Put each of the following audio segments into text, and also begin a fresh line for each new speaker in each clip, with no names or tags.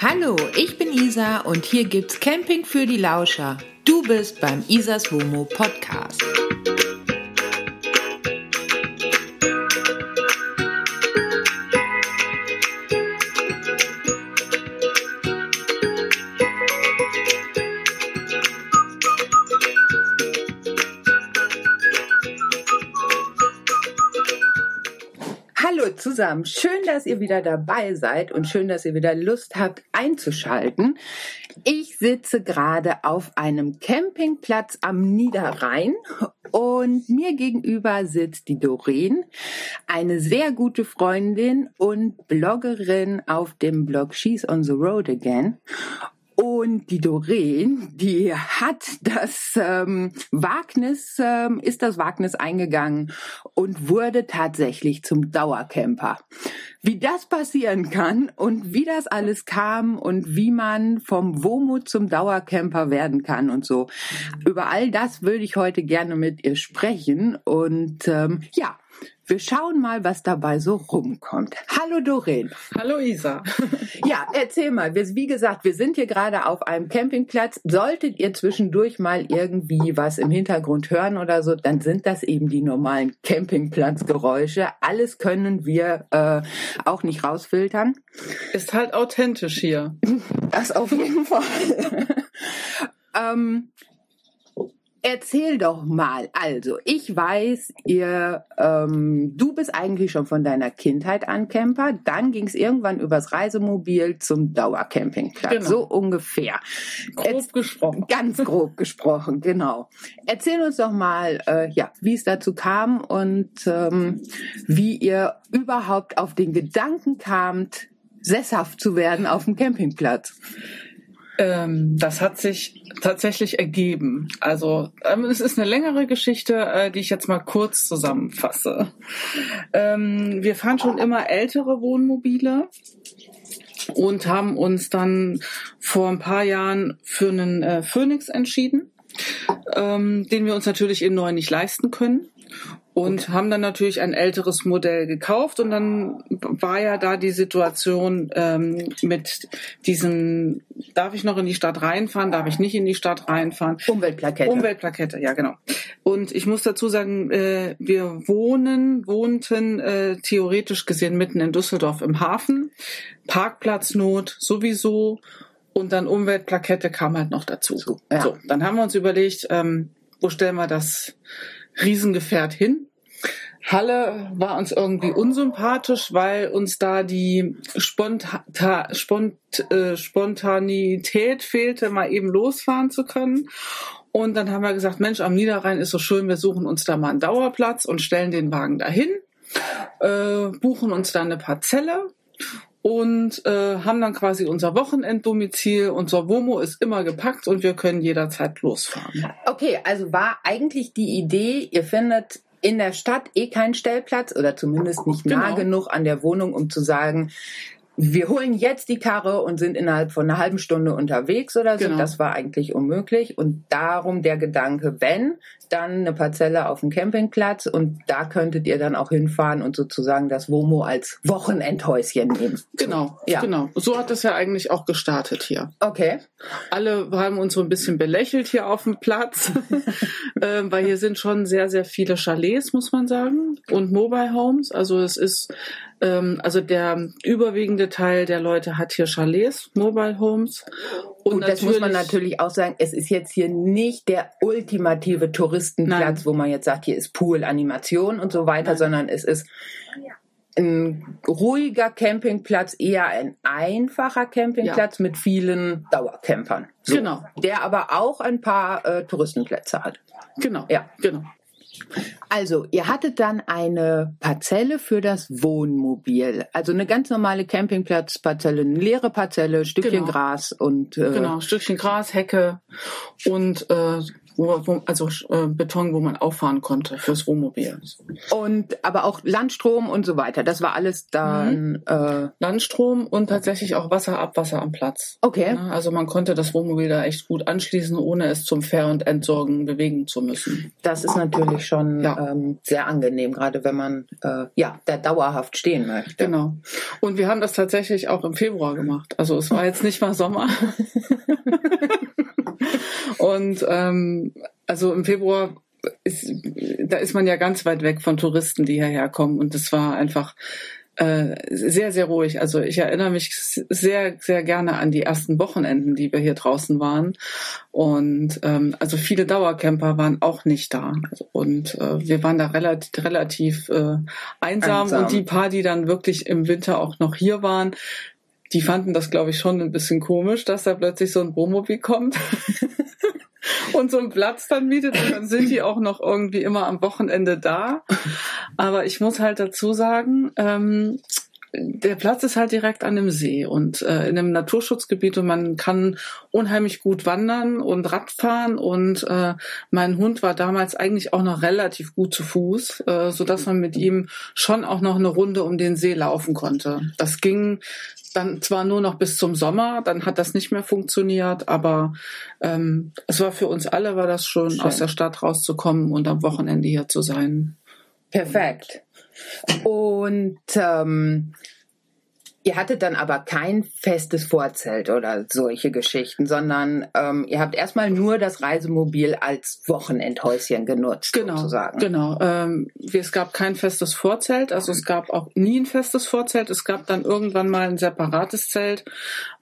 Hallo, ich bin Isa und hier gibt's Camping für die Lauscher. Du bist beim Isas Womo Podcast. Zusammen, schön, dass ihr wieder dabei seid und schön, dass ihr wieder Lust habt einzuschalten. Ich sitze gerade auf einem Campingplatz am Niederrhein und mir gegenüber sitzt die Doreen, eine sehr gute Freundin und Bloggerin auf dem Blog She's on the Road Again. Und die Doreen, die hat das ähm, Wagnis, ähm, ist das Wagnis eingegangen und wurde tatsächlich zum Dauercamper. Wie das passieren kann und wie das alles kam und wie man vom Womut zum Dauercamper werden kann und so. Über all das würde ich heute gerne mit ihr sprechen. Und ähm, ja, wir schauen mal, was dabei so rumkommt. Hallo Doreen.
Hallo Isa.
Ja, erzähl mal. Wir, wie gesagt, wir sind hier gerade auf einem Campingplatz. Solltet ihr zwischendurch mal irgendwie was im Hintergrund hören oder so, dann sind das eben die normalen Campingplatzgeräusche. Alles können wir äh, auch nicht rausfiltern.
Ist halt authentisch hier.
Das auf jeden Fall. ähm, Erzähl doch mal. Also, ich weiß, ihr, ähm, du bist eigentlich schon von deiner Kindheit an Camper. Dann ging es irgendwann übers Reisemobil zum Dauercampingplatz.
Genau.
So ungefähr.
Grob
Erz-
gesprochen.
Ganz grob gesprochen, genau. Erzähl uns doch mal, äh, ja, wie es dazu kam und ähm, wie ihr überhaupt auf den Gedanken kamt, sesshaft zu werden auf dem Campingplatz.
Ähm, das hat sich tatsächlich ergeben. Also ähm, es ist eine längere Geschichte, äh, die ich jetzt mal kurz zusammenfasse. Ähm, wir fahren schon immer ältere Wohnmobile und haben uns dann vor ein paar Jahren für einen äh, Phoenix entschieden, den wir uns natürlich in neu nicht leisten können. Und haben dann natürlich ein älteres Modell gekauft und dann war ja da die Situation ähm, mit diesen, darf ich noch in die Stadt reinfahren, darf ich nicht in die Stadt reinfahren?
Umweltplakette.
Umweltplakette, ja genau. Und ich muss dazu sagen, äh, wir wohnen, wohnten äh, theoretisch gesehen mitten in Düsseldorf im Hafen, Parkplatznot sowieso und dann Umweltplakette kam halt noch dazu.
So, ja.
So, dann haben wir uns überlegt, ähm, wo stellen wir das Riesengefährt hin? Halle war uns irgendwie unsympathisch, weil uns da die Sponta Spont äh, Spontanität fehlte, mal eben losfahren zu können. Und dann haben wir gesagt, Mensch, am Niederrhein ist so schön, wir suchen uns da mal einen Dauerplatz und stellen den Wagen dahin, äh, buchen uns da eine Parzelle und äh, haben dann quasi unser Wochenenddomizil. Unser Womo ist immer gepackt und wir können jederzeit losfahren.
Okay, also war eigentlich die Idee, ihr findet in der Stadt eh keinen Stellplatz oder zumindest nicht nah
Genau.
genug an der Wohnung, um zu sagen, wir holen jetzt die Karre und sind innerhalb von einer halben Stunde unterwegs oder so.
Genau.
Das war eigentlich unmöglich. Und darum der Gedanke, wenn, dann eine Parzelle auf dem Campingplatz und da könntet ihr dann auch hinfahren und sozusagen das Womo als Wochenendhäuschen nehmen.
Genau,
Ja.
genau. So hat das ja eigentlich auch gestartet hier.
Okay.
Alle haben uns so ein bisschen belächelt hier auf dem Platz, ähm, weil hier sind schon sehr, sehr viele Chalets, muss man sagen, und Mobile Homes. Also es ist, ähm, also der überwiegende Teil der Leute hat hier Chalets, Mobile Homes.
Und das muss man natürlich auch sagen, es ist jetzt hier nicht der ultimative Touristenplatz,
Nein.
wo man jetzt sagt, hier ist Pool, Animation und so weiter,
Nein.
sondern es ist ein ruhiger Campingplatz, eher ein einfacher Campingplatz mit vielen Dauercampern. So.
Genau.
Der aber auch ein paar äh, Touristenplätze hat.
Genau,
Ja.
genau.
Also, ihr hattet dann eine Parzelle für das Wohnmobil. Also eine ganz normale Campingplatzparzelle, eine leere Parzelle, Stückchen
Genau.
Gras und äh,
Genau, Stückchen Gras, Hecke und äh, wo, wo, also äh, Beton, wo man auffahren konnte fürs Wohnmobil.
Und aber auch Landstrom und so weiter. Das war alles dann
mhm. äh, Landstrom und tatsächlich auch Wasserabwasser am Platz.
Okay.
Ja, also man konnte das Wohnmobil da echt gut anschließen, ohne es zum Fair- und Entsorgen bewegen zu müssen.
Das ist natürlich schon ja. ähm, sehr angenehm, gerade wenn man äh, ja da dauerhaft stehen möchte.
Genau. Und wir haben das tatsächlich auch im Februar gemacht. Also es war jetzt nicht mal Sommer. und ähm, also im Februar ist, da ist man ja ganz weit weg von Touristen, die hierher kommen. Und es war einfach äh, sehr, sehr ruhig. Also ich erinnere mich sehr, sehr gerne an die ersten Wochenenden, die wir hier draußen waren. Und ähm, also viele Dauercamper waren auch nicht da. Und äh, wir waren da relativ, relativ äh, einsam. einsam. Und die paar, die dann wirklich im Winter auch noch hier waren, die fanden das, glaube ich, schon ein bisschen komisch, dass da plötzlich so ein Wohnmobil kommt. und so einen Platz dann mietet und dann sind die auch noch irgendwie immer am Wochenende da. Aber ich muss halt dazu sagen, ähm, der Platz ist halt direkt an dem See und äh, in einem Naturschutzgebiet und man kann unheimlich gut wandern und Radfahren und äh, mein Hund war damals eigentlich auch noch relativ gut zu Fuß, äh, so dass man mit ihm schon auch noch eine Runde um den See laufen konnte. Das ging dann zwar nur noch bis zum Sommer, dann hat das nicht mehr funktioniert, aber ähm, es war für uns alle war das schon Schön. aus der Stadt rauszukommen und am Wochenende hier zu sein.
Perfekt. Und ähm, Ihr hattet dann aber kein festes Vorzelt oder solche Geschichten, sondern ähm, ihr habt erstmal nur das Reisemobil als Wochenendhäuschen genutzt.
Genau,
sozusagen.
genau. Ähm, es gab kein festes Vorzelt, also es gab auch nie ein festes Vorzelt. Es gab dann irgendwann mal ein separates Zelt,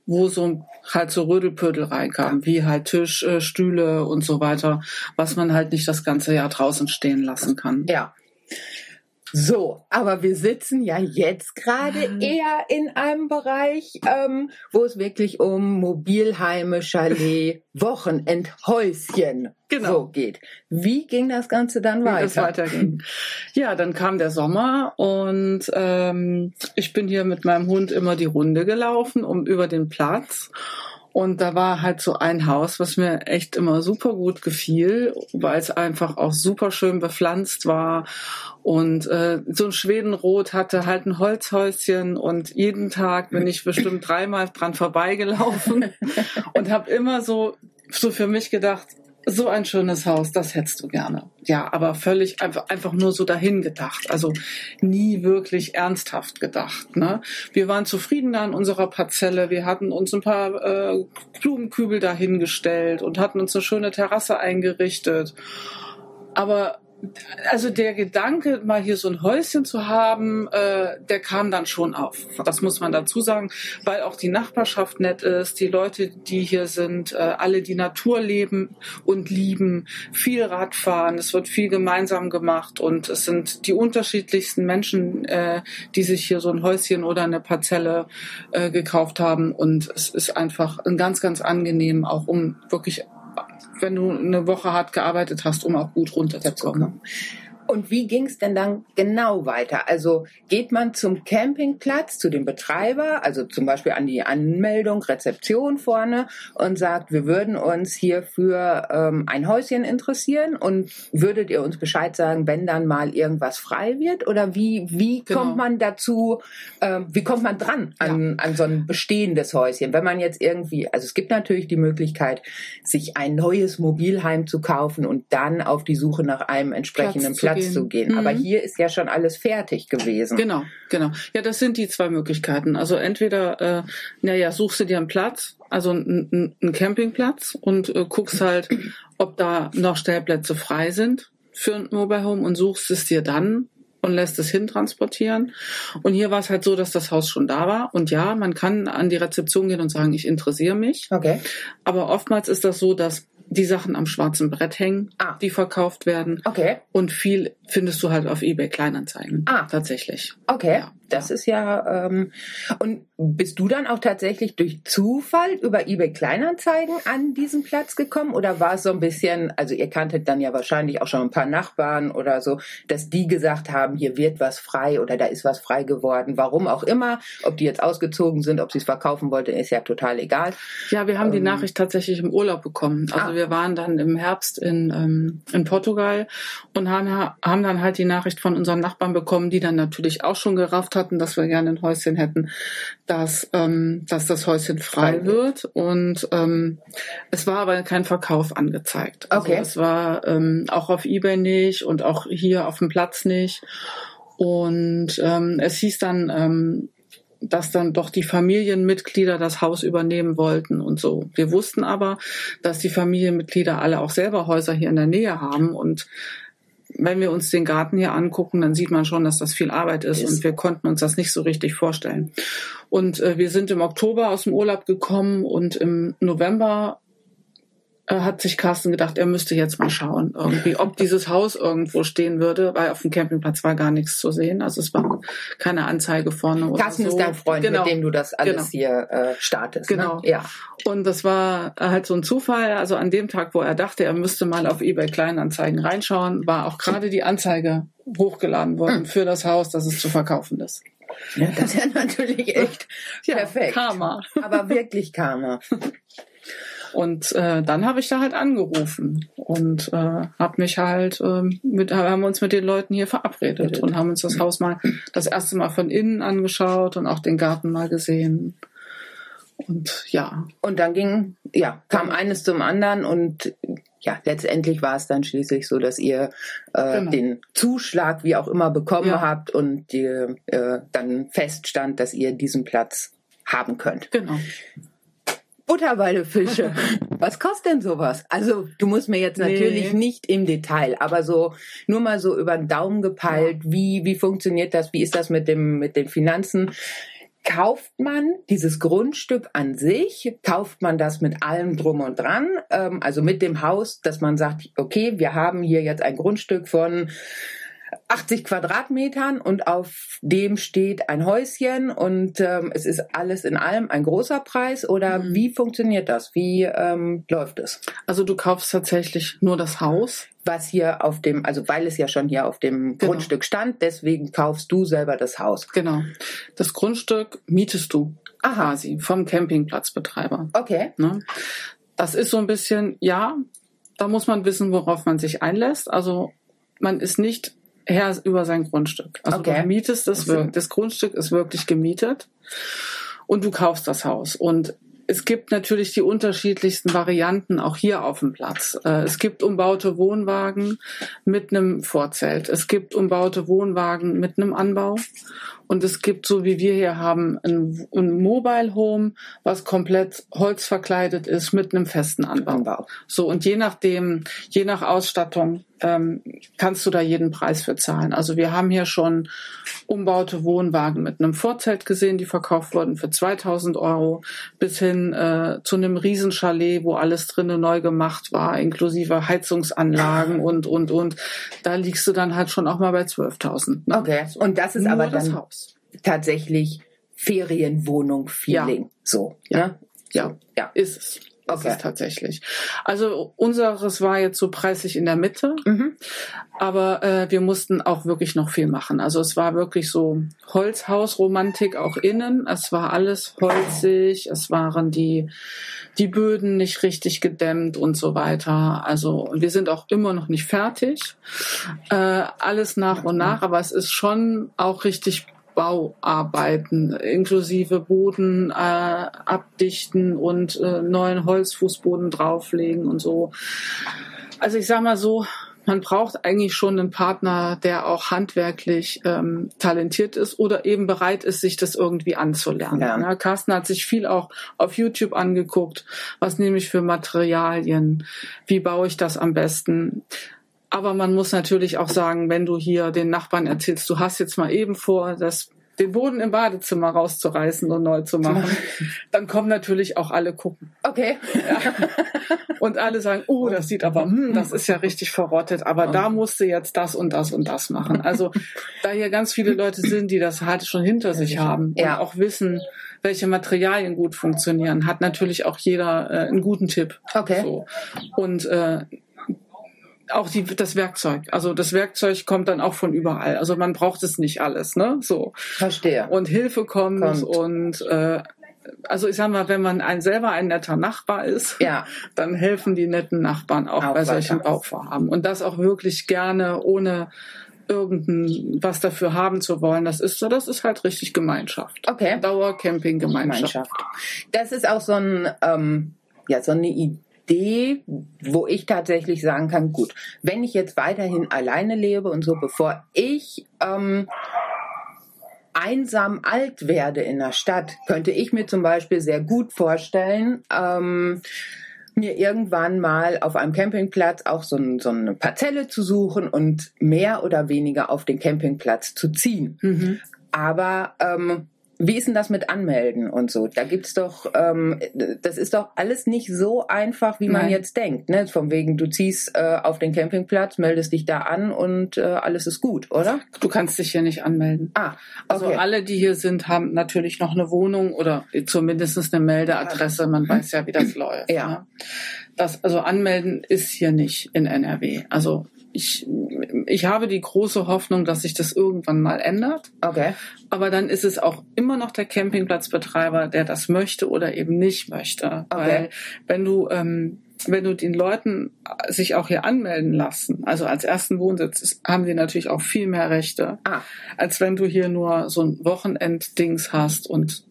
wo so halt so Rödelpödel reinkam, wie halt Tisch, äh, Stühle und so weiter, was man halt nicht das ganze Jahr draußen stehen lassen kann.
Ja. So, aber wir sitzen ja jetzt gerade mhm. eher in einem Bereich, ähm, wo es wirklich um Mobilheime, Chalet, Wochenendhäuschen genau. so geht. Wie ging das Ganze dann weiter? Wie das
weiterging. Ja, dann kam der Sommer und ähm, ich bin hier mit meinem Hund immer die Runde gelaufen, um über den Platz. Und da war halt so ein Haus, was mir echt immer super gut gefiel, weil es einfach auch super schön bepflanzt war. Und äh, so ein Schwedenrot hatte halt ein Holzhäuschen und jeden Tag bin ich bestimmt dreimal dran vorbeigelaufen und habe immer so so für mich gedacht, so ein schönes Haus, das hättest du gerne. Ja, aber völlig einfach, einfach nur so dahin gedacht. Also nie wirklich ernsthaft gedacht. Ne? Wir waren zufrieden da in unserer Parzelle. Wir hatten uns ein paar äh, Blumenkübel dahingestellt und hatten uns eine schöne Terrasse eingerichtet. Aber also der Gedanke, mal hier so ein Häuschen zu haben, äh, der kam dann schon auf. Das muss man dazu sagen, weil auch die Nachbarschaft nett ist, die Leute, die hier sind, äh, alle die Natur leben und lieben, viel Radfahren, es wird viel gemeinsam gemacht und es sind die unterschiedlichsten Menschen, äh, die sich hier so ein Häuschen oder eine Parzelle äh, gekauft haben und es ist einfach ein ganz, ganz angenehm, auch um wirklich wenn du eine Woche hart gearbeitet hast, um auch gut runterzukommen.
Und wie ging es denn dann genau weiter? Also geht man zum Campingplatz, zu dem Betreiber, also zum Beispiel an die Anmeldung, Rezeption vorne und sagt, wir würden uns hier für ähm, ein Häuschen interessieren und würdet ihr uns Bescheid sagen, wenn dann mal irgendwas frei wird? Oder wie, wie genau. kommt man dazu, äh, wie kommt man dran an, ja. an so ein bestehendes Häuschen? Wenn man jetzt irgendwie, also es gibt natürlich die Möglichkeit, sich ein neues Mobilheim zu kaufen und dann auf die Suche nach einem entsprechenden Platz, Platz Platz zu gehen. Mhm. Aber hier ist ja schon alles fertig gewesen.
Genau, genau. Ja, das sind die zwei Möglichkeiten. Also entweder, äh, naja, suchst du dir einen Platz, also einen, einen Campingplatz und äh, guckst halt, ob da noch Stellplätze frei sind für ein Mobile Home und suchst es dir dann und lässt es hintransportieren. Und hier war es halt so, dass das Haus schon da war. Und ja, man kann an die Rezeption gehen und sagen, ich interessiere mich.
Okay.
Aber oftmals ist das so, dass die Sachen am schwarzen Brett hängen, ah. die verkauft werden.
Okay.
Und viel findest du halt auf eBay Kleinanzeigen.
Ah.
tatsächlich.
Okay,
Ja,
das ist ja. Ähm, und bist du dann auch tatsächlich durch Zufall über eBay Kleinanzeigen an diesen Platz gekommen oder war es so ein bisschen, also ihr kanntet dann ja wahrscheinlich auch schon ein paar Nachbarn oder so, dass die gesagt haben, hier wird was frei oder da ist was frei geworden, warum auch immer, ob die jetzt ausgezogen sind, ob sie es verkaufen wollten, ist ja total egal.
Ja, wir haben die
Ähm.
Nachricht tatsächlich im Urlaub bekommen. Also
Ah.
wir waren dann im Herbst in, ähm, in Portugal und haben, haben dann halt die Nachricht von unseren Nachbarn bekommen, die dann natürlich auch schon gerafft hatten, dass wir gerne ein Häuschen hätten, dass, ähm, dass das Häuschen frei
wird.
Und ähm, es war aber kein Verkauf angezeigt. Also
Okay.
es war ähm, auch auf Ebay nicht und auch hier auf dem Platz nicht. Und ähm, es hieß dann, ähm, dass dann doch die Familienmitglieder das Haus übernehmen wollten und so. Wir wussten aber, dass die Familienmitglieder alle auch selber Häuser hier in der Nähe haben und wenn wir uns den Garten hier angucken, dann sieht man schon, dass das viel Arbeit ist,
Ist.
und wir konnten uns das nicht so richtig vorstellen. Und äh, wir sind im Oktober aus dem Urlaub gekommen und im November hat sich Carsten gedacht, er müsste jetzt mal schauen, irgendwie, ob dieses Haus irgendwo stehen würde, weil auf dem Campingplatz war gar nichts zu sehen. Also es war keine Anzeige vorne oder
Carsten
so.
ist dein Freund,
Genau.
mit dem du das alles
Genau.
hier äh, startest.
Genau.
Ne? Ja.
Und das war halt so ein Zufall. Also an dem Tag, wo er dachte, er müsste mal auf eBay Kleinanzeigen reinschauen, war auch gerade die Anzeige hochgeladen worden für das Haus, dass es zu verkaufen ist.
Ja, Das ist ja natürlich echt perfekt.
Karma.
Aber wirklich Karma.
Und äh, dann habe ich da halt angerufen und äh, habe mich halt ähm, mit, haben uns mit den Leuten hier verabredet und haben uns das Haus mal das erste Mal von innen angeschaut und auch den Garten mal gesehen. Und ja,
Und dann ging, ja, kam eines zum anderen und ja, letztendlich war es dann schließlich so, dass ihr äh,
Genau.
den Zuschlag, wie auch immer, bekommen
Ja.
habt und die, äh, dann feststand, dass ihr diesen Platz haben könnt.
genau.
Butterweidefische. Was kostet denn sowas? Also, du musst mir jetzt
Nee.
natürlich nicht im Detail, aber so nur mal so über den Daumen gepeilt, wie wie funktioniert das? Wie ist das mit dem mit den Finanzen? Kauft man dieses Grundstück an sich? Kauft man das mit allem drum und dran? Ähm, also mit dem Haus, dass man sagt, okay, wir haben hier jetzt ein Grundstück von 80 Quadratmetern und auf dem steht ein Häuschen und ähm, es ist alles in allem ein großer Preis oder
Mhm.
wie funktioniert das? Wie ähm, läuft es?
Also du kaufst tatsächlich nur das Haus.
Was hier auf dem, also weil es ja schon hier auf dem
Genau.
Grundstück stand, deswegen kaufst du selber das Haus.
Genau. Das Grundstück mietest du
Aha,
quasi vom Campingplatzbetreiber.
okay.
Ne? Das ist so ein bisschen, ja, da muss man wissen, worauf man sich einlässt. Also man ist nicht Herr über sein Grundstück. Also
Okay.
du mietest das,
Ach so.
wir- das Grundstück ist wirklich gemietet und du kaufst das Haus. Und es gibt natürlich die unterschiedlichsten Varianten auch hier auf dem Platz. Äh, Es gibt umbaute Wohnwagen mit einem Vorzelt. Es gibt umbaute Wohnwagen mit einem Anbau. Und es gibt, so wie wir hier haben, ein, ein Mobile Home, was komplett holzverkleidet ist mit einem festen Anbau. So, und je nachdem, je nach Ausstattung, ähm, kannst du da jeden Preis für zahlen. Also wir haben hier schon umbaute Wohnwagen mit einem Vorzelt gesehen, die verkauft wurden für 2000 Euro, bis hin äh, zu einem Riesenchalet, wo alles drinnen neu gemacht war, inklusive Heizungsanlagen und, und, und. Da liegst du dann halt schon auch mal bei 12.000. Ne?
Okay. Und das ist
Nur
aber
das
dann
Haus.
Tatsächlich Ferienwohnung-Feeling. So.
Ja.
Ne?
Ja,
Ja.
ist es. Ist
Okay.
es tatsächlich. Also unseres war jetzt so preislich in der Mitte.
Mhm.
Aber äh, wir mussten auch wirklich noch viel machen. Also es war wirklich so Holzhausromantik auch innen. Es war alles holzig. Es waren die die Böden nicht richtig gedämmt und so weiter. Also wir sind auch immer noch nicht fertig. Äh, alles nach und nach, aber es ist schon auch richtig Bauarbeiten, inklusive Boden äh, abdichten und äh, neuen Holzfußboden drauflegen und so. Also ich sag mal so, man braucht eigentlich schon einen Partner, der auch handwerklich ähm, talentiert ist oder eben bereit ist, sich das irgendwie anzulernen.
Ja.
Ja. Carsten hat sich viel auch auf YouTube angeguckt, was nehme ich für Materialien, wie baue ich das am besten. Aber man muss natürlich auch sagen, wenn du hier den Nachbarn erzählst, du hast jetzt mal eben vor, das den Boden im Badezimmer rauszureißen und neu zu machen, dann kommen natürlich auch alle gucken.
Okay. Ja.
Und alle sagen, oh, das sieht aber, hm, das ist ja richtig verrottet, aber da musste jetzt das und das und das machen. Also da hier ganz viele Leute sind, die das halt schon hinter sich haben
Ja.
und auch wissen, welche Materialien gut funktionieren, hat natürlich auch jeder äh, einen guten Tipp.
Okay.
So. Und äh, auch die, das Werkzeug. Also das Werkzeug kommt dann auch von überall. Also man braucht es nicht alles, ne? So.
Verstehe.
Und Hilfe kommt,
Kommt.
und äh, also ich sag mal, wenn man ein selber ein netter Nachbar ist,
Ja.
dann helfen die netten Nachbarn auch,
Auch
bei solchen. Bauvorhaben. Und das auch wirklich gerne, ohne irgendein was dafür haben zu wollen. Das ist so, das ist halt richtig Gemeinschaft.
Okay.
Dauercamping-Gemeinschaft.
Gemeinschaft. Das ist auch so ein, ähm, ja, so eine Idee, wo ich tatsächlich sagen kann, gut, wenn ich jetzt weiterhin alleine lebe und so, bevor ich ähm, einsam alt werde in der Stadt, könnte ich mir zum Beispiel sehr gut vorstellen, ähm, mir irgendwann mal auf einem Campingplatz auch so, ein, so eine Parzelle zu suchen und mehr oder weniger auf den Campingplatz zu ziehen.
Mhm.
Aber ähm, wie ist denn das mit Anmelden und so? Da gibt's doch, ähm, das ist doch alles nicht so einfach, wie man
Nein.
jetzt denkt. Ne? Von wegen, du ziehst äh, auf den Campingplatz, meldest dich da an und äh, alles ist gut, oder?
Du kannst dich hier nicht anmelden.
Ah,
Also
okay.
alle, die hier sind, haben natürlich noch eine Wohnung oder zumindest eine Meldeadresse. Man weiß ja, wie das läuft.
Ja.
Ne? Das, also anmelden ist hier nicht in NRW. Also ich, ich habe die große Hoffnung, dass sich das irgendwann mal ändert.
okay.
Aber dann ist es auch immer noch der Campingplatzbetreiber, der das möchte oder eben nicht möchte.
Okay.
Weil wenn du ähm, wenn du den Leuten sich auch hier anmelden lassen, also als ersten Wohnsitz, haben die natürlich auch viel mehr Rechte,
Ah,
als wenn du hier nur so ein Wochenenddings hast und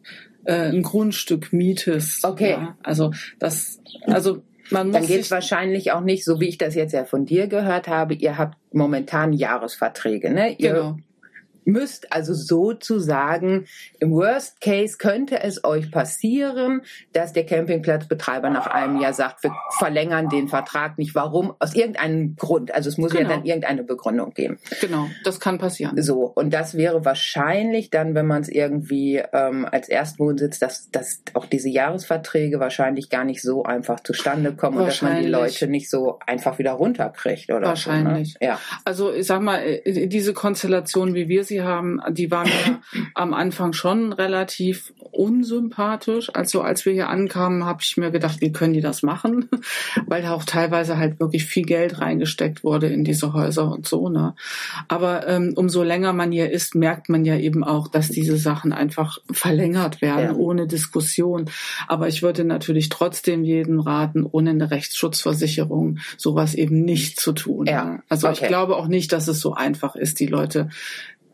äh, ein Grundstück mietest.
Okay.
Ja? Also das, also man
dann geht's
sich
wahrscheinlich auch nicht, so wie ich das jetzt ja von dir gehört habe, ihr habt momentan Jahresverträge, ne? Ihr
genau.
Müsst also sozusagen, im Worst Case könnte es euch passieren, dass der Campingplatzbetreiber nach einem Jahr sagt, wir verlängern den Vertrag nicht. Warum? Aus irgendeinem Grund. Also es muss ja
Genau.
dann irgendeine Begründung geben.
Genau, das kann passieren.
So, und das wäre wahrscheinlich dann, wenn man es irgendwie ähm, als Erstwohnsitz, dass, dass auch diese Jahresverträge wahrscheinlich gar nicht so einfach zustande kommen und dass man die. Leute nicht so einfach wieder runterkriegt oder
Wahrscheinlich.
So, ne? Ja.
Also ich sag mal, äh, diese Konstellation, wie wir sie haben, die waren ja am Anfang schon relativ unsympathisch. Also als wir hier ankamen, habe ich mir gedacht, wie können die das machen? Weil da auch teilweise halt wirklich viel Geld reingesteckt wurde in diese Häuser und so. Ne? Aber ähm, umso länger man hier ist, merkt man ja eben auch, dass diese Sachen einfach verlängert werden,
Ja.
ohne Diskussion. Aber ich würde natürlich trotzdem jedem raten, ohne eine Rechtsschutzversicherung sowas eben nicht zu tun.
Ja,
ne? Also
okay.
ich glaube auch nicht, dass es so einfach ist, die Leute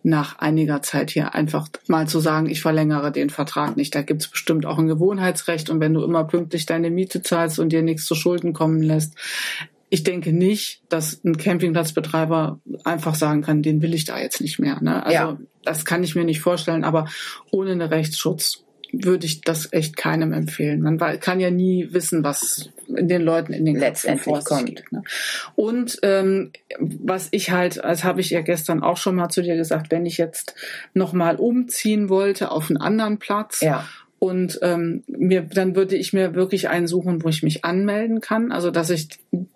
nach einiger Zeit hier einfach mal zu sagen, ich verlängere den Vertrag nicht. Da gibt's bestimmt auch ein Gewohnheitsrecht und wenn du immer pünktlich deine Miete zahlst und dir nichts zu Schulden kommen lässt, ich denke nicht, dass ein Campingplatzbetreiber einfach sagen kann, den will ich da jetzt nicht mehr. Ne? Also
Ja.
das kann ich mir nicht vorstellen, aber ohne einen Rechtsschutz würde ich das echt keinem empfehlen. Man kann ja nie wissen, was in den Leuten in den
Letztendlich kommt.
geht. Ne? Und ähm, was ich halt, als habe ich ja gestern auch schon mal zu dir gesagt, wenn ich jetzt noch mal umziehen wollte auf einen anderen Platz
Ja.
und ähm, mir, dann würde ich mir wirklich einen suchen, wo ich mich anmelden kann, also dass ich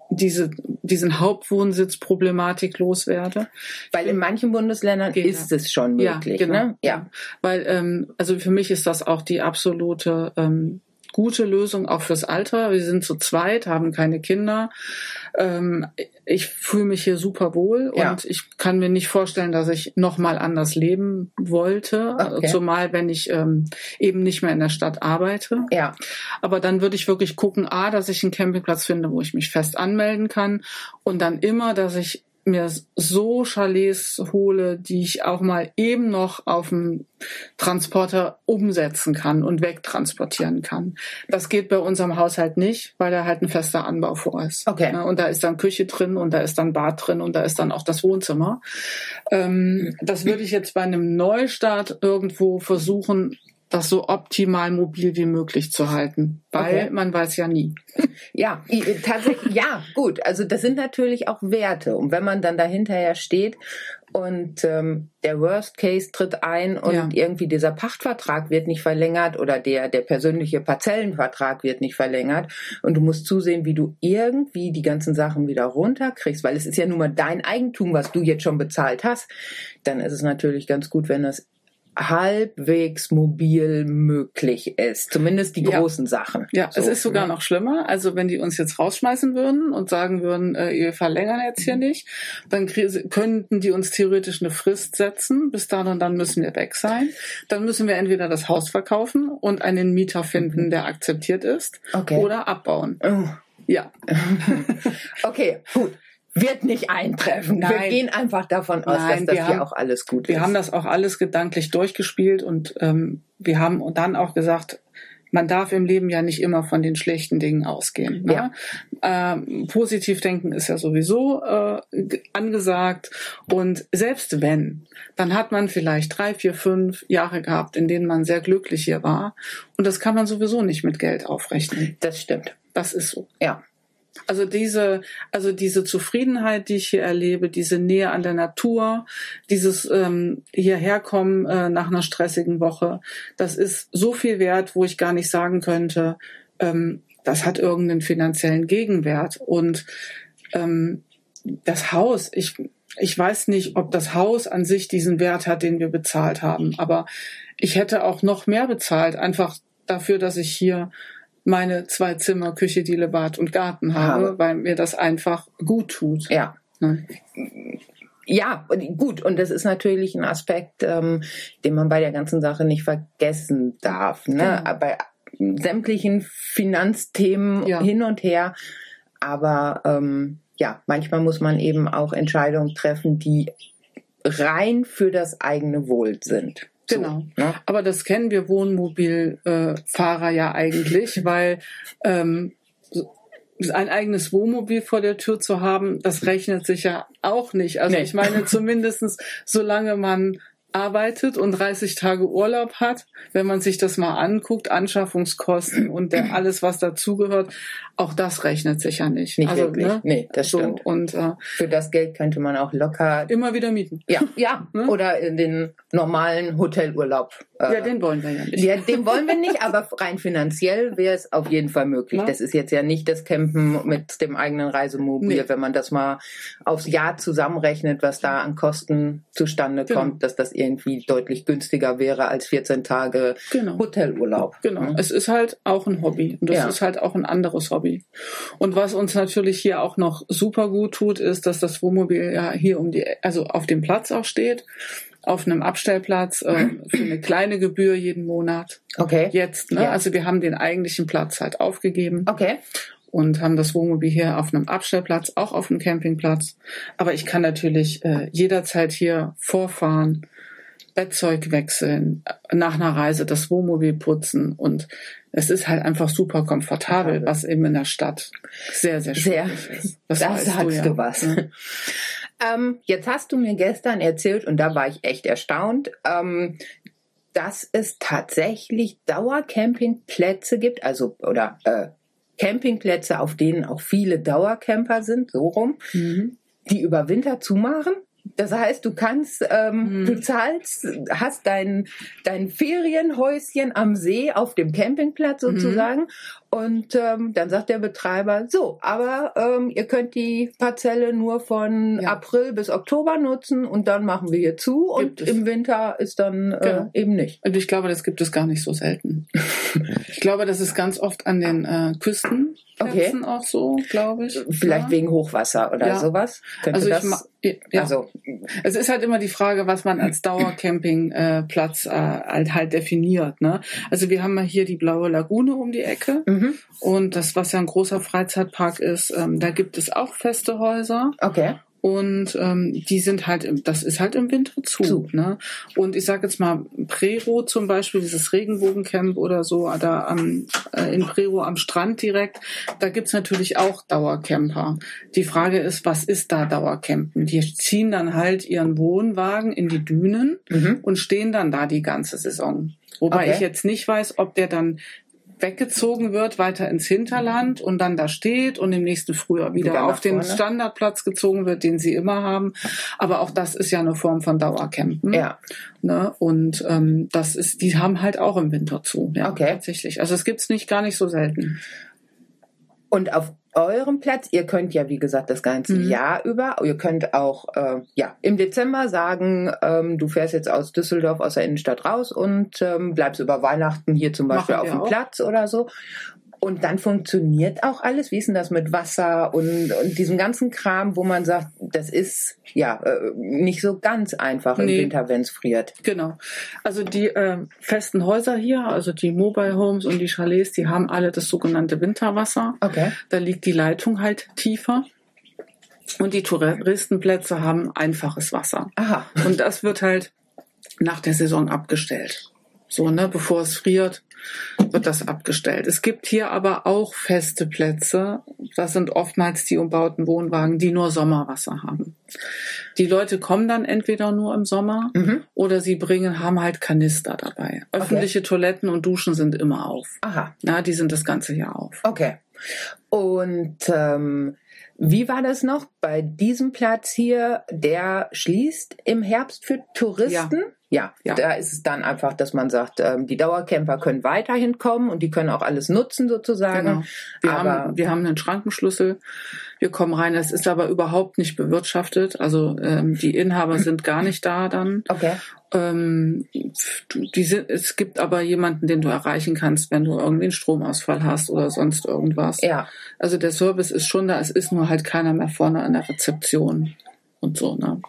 diese diesen Hauptwohnsitz-Problematik loswerde.
Weil in manchen Bundesländern
Geht
ist es schon möglich.
Ja, genau.
ne? ja.
Weil, ähm, also für mich ist das auch die absolute ähm, gute Lösung, auch fürs Alter. Wir sind zu zweit, haben keine Kinder. Ähm, ich fühle mich hier super wohl
Ja.
und ich kann mir nicht vorstellen, dass ich noch mal anders leben wollte,
Okay.
zumal wenn ich ähm, eben nicht mehr in der Stadt arbeite.
Ja.
Aber dann würde ich wirklich gucken, a, dass ich einen Campingplatz finde, wo ich mich fest anmelden kann und dann immer, dass ich mir so Chalets hole, die ich auch mal eben noch auf dem Transporter umsetzen kann und wegtransportieren kann. Das geht bei unserem Haushalt nicht, weil da halt ein fester Anbau vor ist.
Okay.
Ja, Und da ist dann Küche drin und da ist dann Bad drin und da ist dann auch das Wohnzimmer. Ähm, das würde ich jetzt bei einem Neustart irgendwo versuchen, das so optimal mobil wie möglich zu halten, weil
Okay.
man weiß ja nie.
Ja, tatsächlich, ja, gut. Also das sind natürlich auch Werte. Und wenn man dann dahinterher steht und ähm, der Worst Case tritt ein und
Ja.
irgendwie dieser Pachtvertrag wird nicht verlängert oder der, der persönliche Parzellenvertrag wird nicht verlängert und du musst zusehen, wie du irgendwie die ganzen Sachen wieder runterkriegst, weil es ist ja nun mal dein Eigentum, was du jetzt schon bezahlt hast, dann ist es natürlich ganz gut, wenn das halbwegs mobil möglich ist. Zumindest die
Ja.
großen Sachen.
Ja,
So,
es ist sogar
ne?
noch schlimmer. Also wenn die uns jetzt rausschmeißen würden und sagen würden, äh, ihr verlängern jetzt hier nicht, dann könnten die uns theoretisch eine Frist setzen. Bis dann und dann müssen wir weg sein. Dann müssen wir entweder das Haus verkaufen und einen Mieter finden, der akzeptiert ist,
Okay.
oder abbauen.
Oh.
Ja,
Okay, gut. Wird nicht eintreffen. Wir
Nein.
gehen einfach davon aus,
Nein,
dass das
wir
hier
haben-
auch alles gut
wir
ist.
haben das auch alles gedanklich durchgespielt und ähm, wir haben dann auch gesagt, man darf im Leben ja nicht immer von den schlechten Dingen ausgehen. Ne? Ähm, positiv denken ist ja sowieso äh, angesagt. Und selbst wenn, dann hat man vielleicht drei, vier, fünf Jahre gehabt, in denen man sehr glücklich hier war. Und das kann man sowieso nicht mit Geld aufrechnen.
das stimmt.
Das ist so.
Ja.
Also diese, also diese Zufriedenheit, die ich hier erlebe, diese Nähe an der Natur, dieses ähm, hierherkommen äh, nach einer stressigen Woche, das ist so viel wert, wo ich gar nicht sagen könnte, ähm, das hat irgendeinen finanziellen Gegenwert. Und ähm, das Haus, ich, ich weiß nicht, ob das Haus an sich diesen Wert hat, den wir bezahlt haben, aber ich hätte auch noch mehr bezahlt, einfach dafür, dass ich hier meine zwei Zimmer, Küche, Diele, Bad und Garten habe,
Habe.
weil mir das einfach gut tut.
Ja.
Ne?
Ja, gut. Und das ist natürlich ein Aspekt, ähm, den man bei der ganzen Sache nicht vergessen darf. Ne?
Genau.
Bei sämtlichen Finanzthemen
Ja.
hin und her. Aber ähm, ja, manchmal muss man eben auch Entscheidungen treffen, die rein für das eigene Wohl sind. So,
Genau.
ne?
Aber das kennen wir Wohnmobilfahrer ja eigentlich, weil ähm, ein eigenes Wohnmobil vor der Tür zu haben, das rechnet sich ja auch nicht. Also
Nee.
ich meine zumindestens, solange man arbeitet und 30 Tage Urlaub hat, wenn man sich das mal anguckt, Anschaffungskosten und der, alles, was dazugehört, auch das rechnet sich ja nicht.
Nicht
also,
wirklich.
Ne?
Nee, das
so,
stimmt.
Und äh,
Für das Geld könnte man auch locker,
immer wieder mieten.
ja, ja,
Ne?
oder in den normalen Hotelurlaub. äh,
Ja, den wollen wir ja nicht.
Ja, den wollen wir nicht, aber rein finanziell wäre es auf jeden Fall möglich.
Na?
Das ist jetzt ja nicht das Campen mit dem eigenen Reisemobil,
Nee.
wenn man das mal aufs Jahr zusammenrechnet, was da an Kosten zustande
Genau.
kommt, dass das irgendwie deutlich günstiger wäre als 14 Tage
Genau.
Hotelurlaub.
Genau,
Ne?
es ist halt auch ein Hobby und das
Ja.
ist halt auch ein anderes Hobby. Und was uns natürlich hier auch noch super gut tut, ist, dass das Wohnmobil ja hier um die, also auf dem Platz auch steht, auf einem Abstellplatz äh, für eine kleine Gebühr jeden Monat.
Okay.
Jetzt, ne?
Ja.
Also wir haben den eigentlichen Platz halt aufgegeben
Okay.
und haben das Wohnmobil hier auf einem Abstellplatz, auch auf einem Campingplatz. Aber ich kann natürlich äh, jederzeit hier vorfahren, Bettzeug wechseln, nach einer Reise das Wohnmobil putzen und es ist halt einfach super komfortabel, was eben in der Stadt sehr, sehr
Sehr.
schwierig ist.
Das
weißt
sagst
ja.
du was.
Ja.
Ähm, jetzt hast du mir gestern erzählt, und da war ich echt erstaunt, ähm, dass es tatsächlich Dauercampingplätze gibt, also oder äh, Campingplätze, auf denen auch viele Dauercamper sind, so rum,
Mhm.
die über Winter zumachen. Das heißt, du kannst, ähm,
Mhm.
du zahlst, hast dein, dein Ferienhäuschen am See auf dem Campingplatz
Mhm.
Und ähm, dann sagt der Betreiber, so, aber ähm, ihr könnt die Parzelle nur von
Ja.
April bis Oktober nutzen und dann machen wir hier zu und
Gibt es.
im Winter ist dann äh,
Genau.
eben nicht.
Und ich glaube, das gibt es gar nicht so selten. ich glaube, das ist ganz oft an den äh, Küsten
Okay.
auch so, glaube ich.
Vielleicht
ja.
wegen Hochwasser oder
Ja.
sowas. Könnte
Also ich ja.
also
Es ist halt immer die Frage, was man als Dauercampingplatz äh, halt, halt definiert. Ne? Also wir haben mal hier die Blaue Lagune um die Ecke
mhm.
Und das, was ja ein großer Freizeitpark ist, ähm, da gibt es auch feste Häuser
okay.
und ähm, die sind halt, im, das ist halt im Winter zu.
Zu.
Ne? Und ich sage jetzt mal, Prero zum Beispiel, dieses Regenbogencamp oder so, da am, äh, in Prero am Strand direkt, da gibt's natürlich auch Dauercamper. Die Frage ist, was ist da Dauercampen? Die ziehen dann halt ihren Wohnwagen in die Dünen
Mhm.
und stehen dann da die ganze Saison. Wobei
Okay.
ich jetzt nicht weiß, ob der dann weggezogen wird, weiter ins Hinterland und dann da steht und im nächsten Frühjahr wieder,
Wieder
auf den. Standardplatz gezogen wird, den sie immer haben. Aber auch das ist ja eine Form von Dauercampen.
Ja.
Ne? Und ähm, das ist, die haben halt auch im Winter zu. Ja,
Okay.
tatsächlich. Also es gibt's nicht gar nicht so selten.
Und auf eurem Platz, ihr könnt ja, wie gesagt, das ganze
Mhm.
Jahr über, ihr könnt auch äh, ja, im Dezember sagen, ähm, du fährst jetzt aus Düsseldorf, aus der Innenstadt raus und ähm, bleibst über Weihnachten hier zum Beispiel
Machen
auf dem
auch.
Platz oder so. Und dann funktioniert auch alles. Wie ist denn das mit Wasser und, und diesem ganzen Kram, wo man sagt, das ist ja äh, nicht so ganz einfach im
Nee.
Winter, wenn es friert.
Genau. Also die ähm, festen Häuser hier, also die Mobile Homes und die Chalets, die haben alle das sogenannte Winterwasser.
Okay.
Da liegt die Leitung halt tiefer. Und die Touristenplätze haben einfaches Wasser.
Aha.
Und das wird halt nach der Saison abgestellt. So, ne, bevor es friert, wird das abgestellt. Es gibt hier aber auch feste Plätze. Das sind oftmals die umbauten Wohnwagen, die nur Sommerwasser haben. Die Leute kommen dann entweder nur im Sommer
Mhm.
oder sie bringen, haben halt Kanister dabei. Öffentliche Toiletten und Duschen sind immer auf.
Aha.
Ja, die sind das ganze Jahr auf.
Okay. Und ähm, wie war das noch bei diesem Platz hier? Der schließt im Herbst für Touristen? Ja,
Ja.
da ist es dann einfach, dass man sagt, ähm, die Dauercamper können weiterhin kommen und die können auch alles nutzen sozusagen.
Genau. Wir,
Aber-
haben, wir haben einen Schrankenschlüssel. Wir kommen rein. Es ist aber überhaupt nicht bewirtschaftet. Also ähm, die Inhaber sind gar nicht da dann.
Okay.
Ähm, die sind, es gibt aber jemanden, den du erreichen kannst, wenn du irgendwie einen Stromausfall hast oder sonst irgendwas.
Ja.
Also der Service ist schon da. Es ist nur halt keiner mehr vorne an der Rezeption und so. Ne?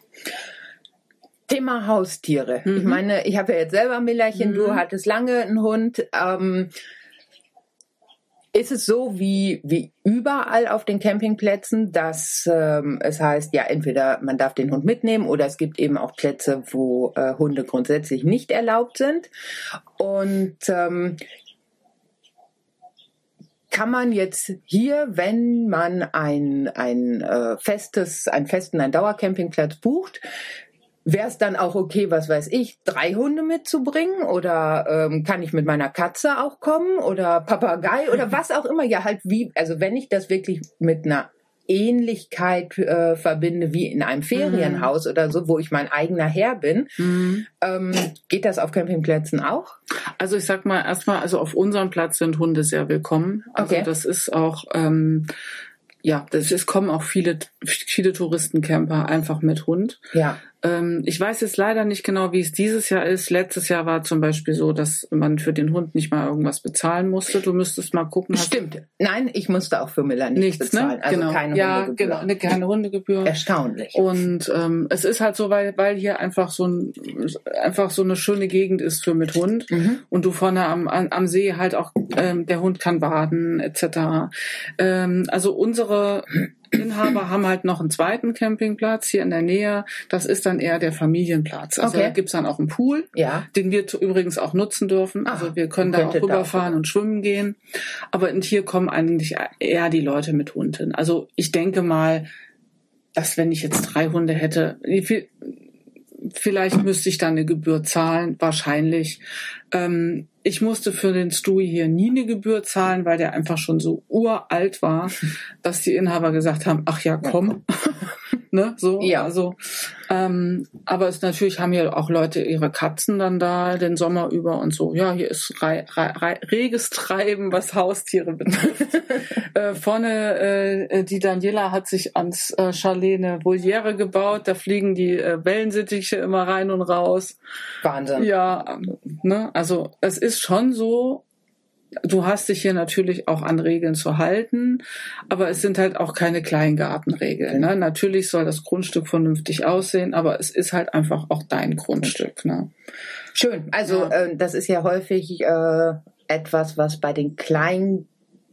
Thema Haustiere.
Mhm.
Ich meine, ich habe ja jetzt selber Millerchen,
Mhm.
du hattest lange einen Hund. Ähm, ist es so wie, wie überall auf den Campingplätzen, dass ähm, es heißt, ja, entweder man darf den Hund mitnehmen oder es gibt eben auch Plätze, wo äh, Hunde grundsätzlich nicht erlaubt sind. Und ähm, kann man jetzt hier, wenn man ein, ein äh, festes, einen festen, einen Dauercampingplatz bucht, Wäre es dann auch okay, was weiß ich, drei Hunde mitzubringen? Oder ähm, kann ich mit meiner Katze auch kommen? Oder Papagei? Oder was auch immer. Ja, halt wie, also wenn ich das wirklich mit einer Ähnlichkeit äh, verbinde wie in einem Ferienhaus oder so, wo ich mein eigener Herr bin, ähm, geht das auf Campingplätzen auch?
Also ich sag mal erstmal, also auf unserem Platz sind Hunde sehr willkommen. Also
Okay.
das ist auch, ähm, ja, das ist, kommen auch viele, viele Touristencamper einfach mit Hund.
Ja.
Ähm, ich weiß jetzt leider nicht genau, wie es dieses Jahr ist. Letztes Jahr war zum Beispiel so, dass man für den Hund nicht mal irgendwas bezahlen musste. Du müsstest mal gucken.
Stimmt. Nein, ich musste auch für Miller nichts,
Nichts,
bezahlen.
ne?
Also
genau.
keine
ja,
Hundegebühr.
genau, ne, keine Hundegebühr.
Erstaunlich.
Und ähm, es ist halt so, weil, weil hier einfach so ein einfach so eine schöne Gegend ist für mit Hund
Mhm.
und du vorne am, am, am See halt auch ähm, der Hund kann baden etc. Ähm, also unsere Inhaber haben halt noch einen zweiten Campingplatz hier in der Nähe. Das ist dann eher der Familienplatz. Also
Okay.
da gibt's dann auch einen Pool,
Ja.
den wir übrigens auch nutzen dürfen.
Ah,
also wir können da auch rüberfahren
rüber.
und schwimmen gehen. Aber hier kommen eigentlich eher die Leute mit Hund hin. Also ich denke mal, dass wenn ich jetzt drei Hunde hätte, vielleicht müsste ich dann eine Gebühr zahlen, wahrscheinlich. Ähm, ich musste für den Stewie hier nie eine Gebühr zahlen, weil der einfach schon so uralt war, dass die Inhaber gesagt haben, ach ja, komm. ne, so,
Ja.
also, ähm, aber es natürlich haben hier auch Leute ihre Katzen dann da den Sommer über und so. Ja, hier ist rei rei rei reges Treiben, was Haustiere betrifft. äh, vorne, äh, die Daniela hat sich ans äh, Chalet eine Voliere gebaut. Da fliegen die äh, Wellensittiche immer rein und raus.
Wahnsinn.
Ja, ne, also es ist schon so, du hast dich hier natürlich auch an Regeln zu halten, aber es sind halt auch keine Kleingartenregeln. Ne? Natürlich soll das Grundstück vernünftig aussehen, aber es ist halt einfach auch dein Grundstück. Ne?
Schön. Also
Ja.
äh, das ist ja häufig äh, etwas, was bei den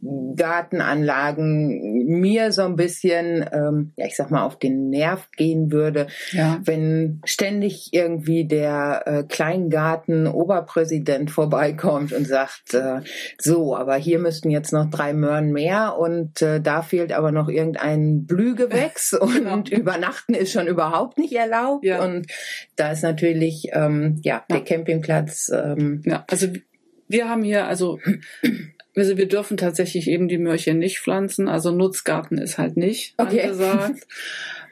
Kleingartenanlagen mir so ein bisschen, ähm, ja ich sag mal, auf den Nerv gehen würde,
Ja.
wenn ständig irgendwie der äh, Kleingarten-Oberpräsident vorbeikommt und sagt, äh, so, aber hier müssten jetzt noch drei Möhren mehr und äh, da fehlt aber noch irgendein Blühgewächs und übernachten ist schon überhaupt nicht erlaubt
Genau. Ja.
und da ist natürlich ähm, ja, der
Ja.
Campingplatz ähm,
Ja, also wir haben hier, also Also wir dürfen tatsächlich eben die Möhrchen nicht pflanzen, also Nutzgarten ist halt nicht
Okay.
angesagt.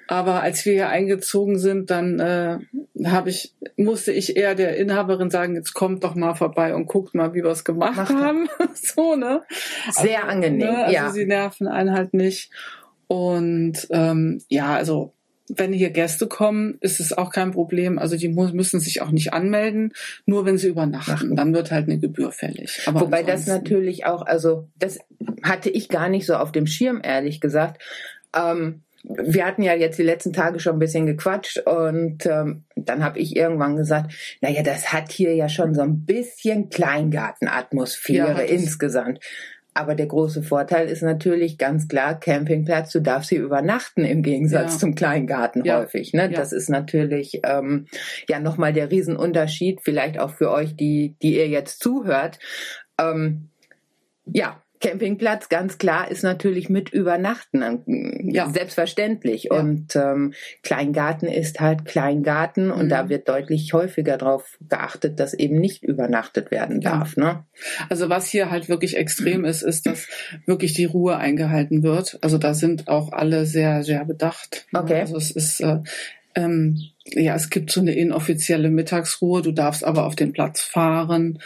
Aber als wir hier eingezogen sind, dann äh, habe ich musste ich eher der Inhaberin sagen, jetzt kommt doch mal vorbei und guckt mal, wie wir es gemacht
Macht
haben. so ne.
Sehr angenehm,
Ne? Also
ja.
sie nerven einen halt nicht. Und ähm, ja, also wenn hier Gäste kommen, ist es auch kein Problem. Also die müssen sich auch nicht anmelden, nur wenn sie übernachten. Dann wird halt eine Gebühr fällig. Aber
Wobei das natürlich auch, also das hatte ich gar nicht so auf dem Schirm, ehrlich gesagt. Ähm, wir hatten ja jetzt die letzten Tage schon ein bisschen gequatscht und ähm, dann habe ich irgendwann gesagt, naja, das hat hier ja schon so ein bisschen Kleingartenatmosphäre
Ja,
insgesamt. Aber der große Vorteil ist natürlich ganz klar Campingplatz. Du darfst hier übernachten im Gegensatz
Ja.
zum Kleingarten
Ja.
häufig. Ne?
Ja.
Das ist natürlich ähm, ja nochmal der Riesenunterschied, vielleicht auch für euch, die, die ihr jetzt zuhört. Ähm, ja, Campingplatz, ganz klar, ist natürlich mit Übernachten. ähm,
Ja.
Selbstverständlich.
Ja.
Und ähm, Kleingarten ist halt Kleingarten und
Mhm.
da wird deutlich häufiger darauf geachtet, dass eben nicht übernachtet werden
Ja.
darf. Ne?
Also was hier halt wirklich extrem ist, ist, dass wirklich die Ruhe eingehalten wird. Also da sind auch alle sehr, sehr bedacht. ne?
Okay.
Also es ist, äh, ähm, ja, es gibt so eine inoffizielle Mittagsruhe. Du darfst aber auf den Platz fahren.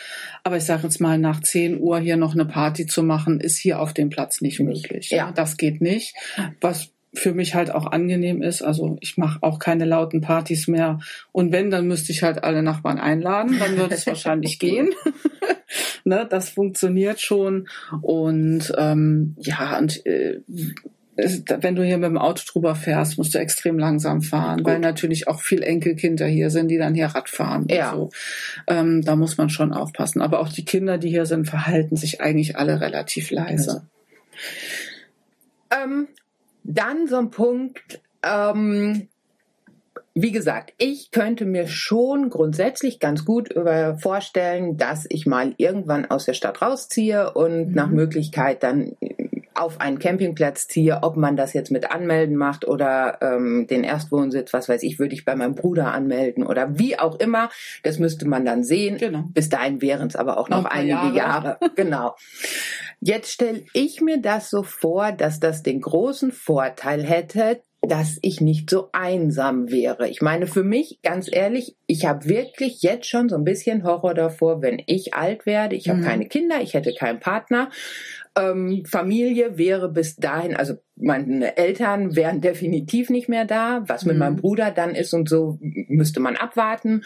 Aber ich sage jetzt mal, nach 10 Uhr hier noch eine Party zu machen, ist hier auf dem Platz nicht möglich.
Ja.
Das geht nicht. Was für mich halt auch angenehm ist. Also ich mache auch keine lauten Partys mehr. Und wenn, dann müsste ich halt alle Nachbarn einladen. Dann würde es wahrscheinlich gehen. ne, das funktioniert schon. Und ähm, ja, und äh, wenn du hier mit dem Auto drüber fährst, musst du extrem langsam fahren,
Gut.
weil natürlich auch viel Enkelkinder hier sind, die dann hier Rad fahren.
Ja.
Und so. ähm, da muss man schon aufpassen. Aber auch die Kinder, die hier sind, verhalten sich eigentlich alle relativ leise.
Ähm, dann so ein Punkt, ähm, wie gesagt, ich könnte mir schon grundsätzlich ganz gut vorstellen, dass ich mal irgendwann aus der Stadt rausziehe und
Mhm.
nach Möglichkeit dann auf einen Campingplatz ziehe, ob man das jetzt mit Anmelden macht oder ähm, den Erstwohnsitz, was weiß ich, würde ich bei meinem Bruder anmelden oder wie auch immer. Das müsste man dann sehen.
Genau.
Bis dahin wären es aber auch
Noch
noch, einige
Jahre.
Jahre. Genau. Jetzt stelle ich mir das so vor, dass das den großen Vorteil hätte, dass ich nicht so einsam wäre. Ich meine, für mich, ganz ehrlich, ich habe wirklich jetzt schon so ein bisschen Horror davor, wenn ich alt werde. Ich habe
Mhm.
keine Kinder, ich hätte keinen Partner. Ähm, Familie wäre bis dahin, also meine Eltern wären definitiv nicht mehr da. Was mit
Mhm.
meinem Bruder dann ist und so, müsste man abwarten.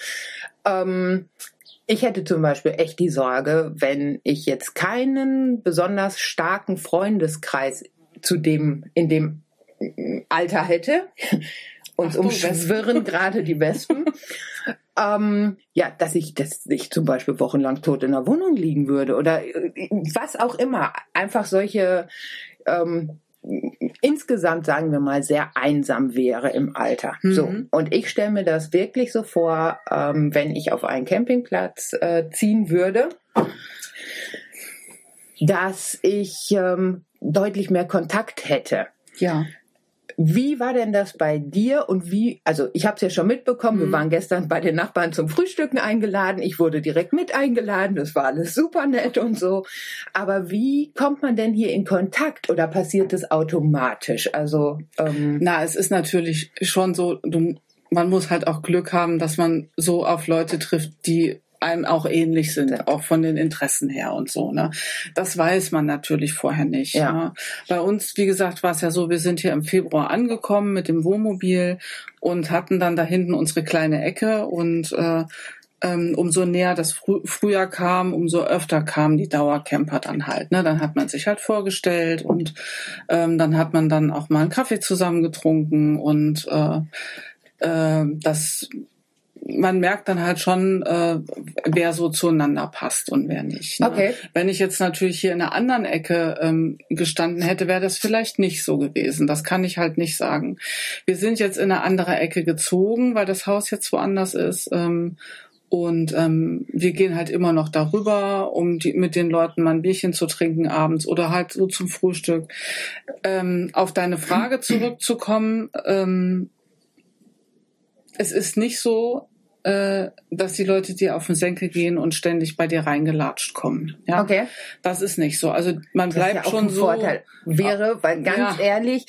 Ähm, ich hätte zum Beispiel echt die Sorge, wenn ich jetzt keinen besonders starken Freundeskreis zu dem, in dem Alter hätte. Uns umschwirren gerade die Wespen. ähm, ja, dass ich, dass ich zum Beispiel wochenlang tot in der Wohnung liegen würde oder äh, was auch immer. Einfach solche ähm, insgesamt sagen wir mal sehr einsam wäre im Alter.
Mhm.
So und ich stelle mir das wirklich so vor, ähm, wenn ich auf einen Campingplatz äh, ziehen würde, dass ich ähm, deutlich mehr Kontakt hätte.
Ja.
Wie war denn das bei dir und wie, also ich habe es ja schon mitbekommen,
Mhm.
wir waren gestern bei den Nachbarn zum Frühstücken eingeladen, ich wurde direkt mit eingeladen, das war alles super nett und so. Aber wie kommt man denn hier in Kontakt oder passiert es automatisch? Also, ähm,
Na, es ist natürlich schon so, du, man muss halt auch Glück haben, dass man so auf Leute trifft, die einem auch ähnlich sind, auch von den Interessen her und so. Ne? Das weiß man natürlich vorher nicht.
Ja.
Ne? Bei uns, wie gesagt, war es ja so, wir sind hier im Februar angekommen mit dem Wohnmobil und hatten dann da hinten unsere kleine Ecke und äh, ähm, umso näher das Früh Frühjahr kam, umso öfter kamen die Dauercamper dann halt. Ne? Dann hat man sich halt vorgestellt und ähm, dann hat man dann auch mal einen Kaffee zusammen getrunken und äh, äh, das man merkt dann halt schon, äh, wer so zueinander passt und wer nicht. Ne?
Okay.
Wenn ich jetzt natürlich hier in einer anderen Ecke ähm, gestanden hätte, wäre das vielleicht nicht so gewesen. Das kann ich halt nicht sagen. Wir sind jetzt in eine andere Ecke gezogen, weil das Haus jetzt woanders ist. Ähm, und ähm, wir gehen halt immer noch darüber, um die, mit den Leuten mal ein Bierchen zu trinken abends oder halt so zum Frühstück. Ähm, auf deine Frage zurückzukommen, ähm, es ist nicht so, dass die Leute dir auf den Senkel gehen und ständig bei dir reingelatscht kommen. Ja?
Okay.
Das ist nicht so. Also man
Das ist
bleibt
ja auch
schon
ein
so.
Vorteil wäre, weil ganz
Ja.
ehrlich,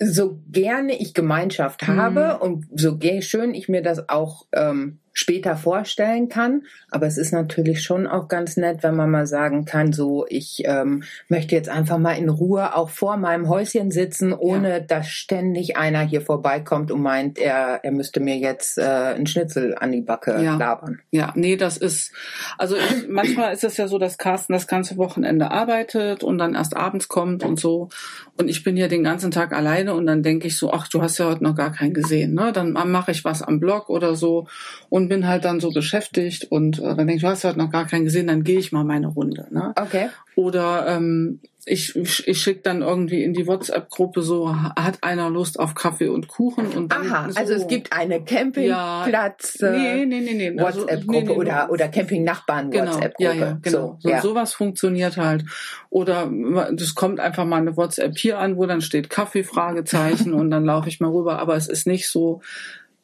so gerne ich Gemeinschaft
Mhm.
habe und so schön ich mir das auch ähm, später vorstellen kann, aber es ist natürlich schon auch ganz nett, wenn man mal sagen kann, so ich ähm, möchte jetzt einfach mal in Ruhe auch vor meinem Häuschen sitzen, ohne dass ständig einer hier vorbeikommt und meint, er, er müsste mir jetzt äh, einen Schnitzel an die Backe
Ja.
labern.
Ja, nee, das ist, also ich, manchmal ist es ja so, dass Carsten das ganze Wochenende arbeitet und dann erst abends kommt und so. Und ich bin ja den ganzen Tag alleine und dann denke ich so, ach, du hast ja heute noch gar keinen gesehen, ne? Dann mache ich was am Blog oder so und bin halt dann so beschäftigt und äh, dann denke ich, du hast ja heute noch gar keinen gesehen, dann gehe ich mal meine Runde, ne?
Okay.
Oder ähm, ich, ich schicke dann irgendwie in die WhatsApp-Gruppe so, hat einer Lust auf Kaffee und Kuchen und dann
Aha,
so.
also es gibt eine Campingplatz. äh,
Nee, nee, nee, nee. Also,
WhatsApp-Gruppe
nee, nee,
oder, oder Camping-Nachbarn
Genau, ja, ja, genau.
So, ja.
Sowas funktioniert halt. Oder das kommt einfach mal eine WhatsApp hier an, wo dann steht Kaffee, Fragezeichen und dann laufe ich mal rüber. Aber es ist nicht so,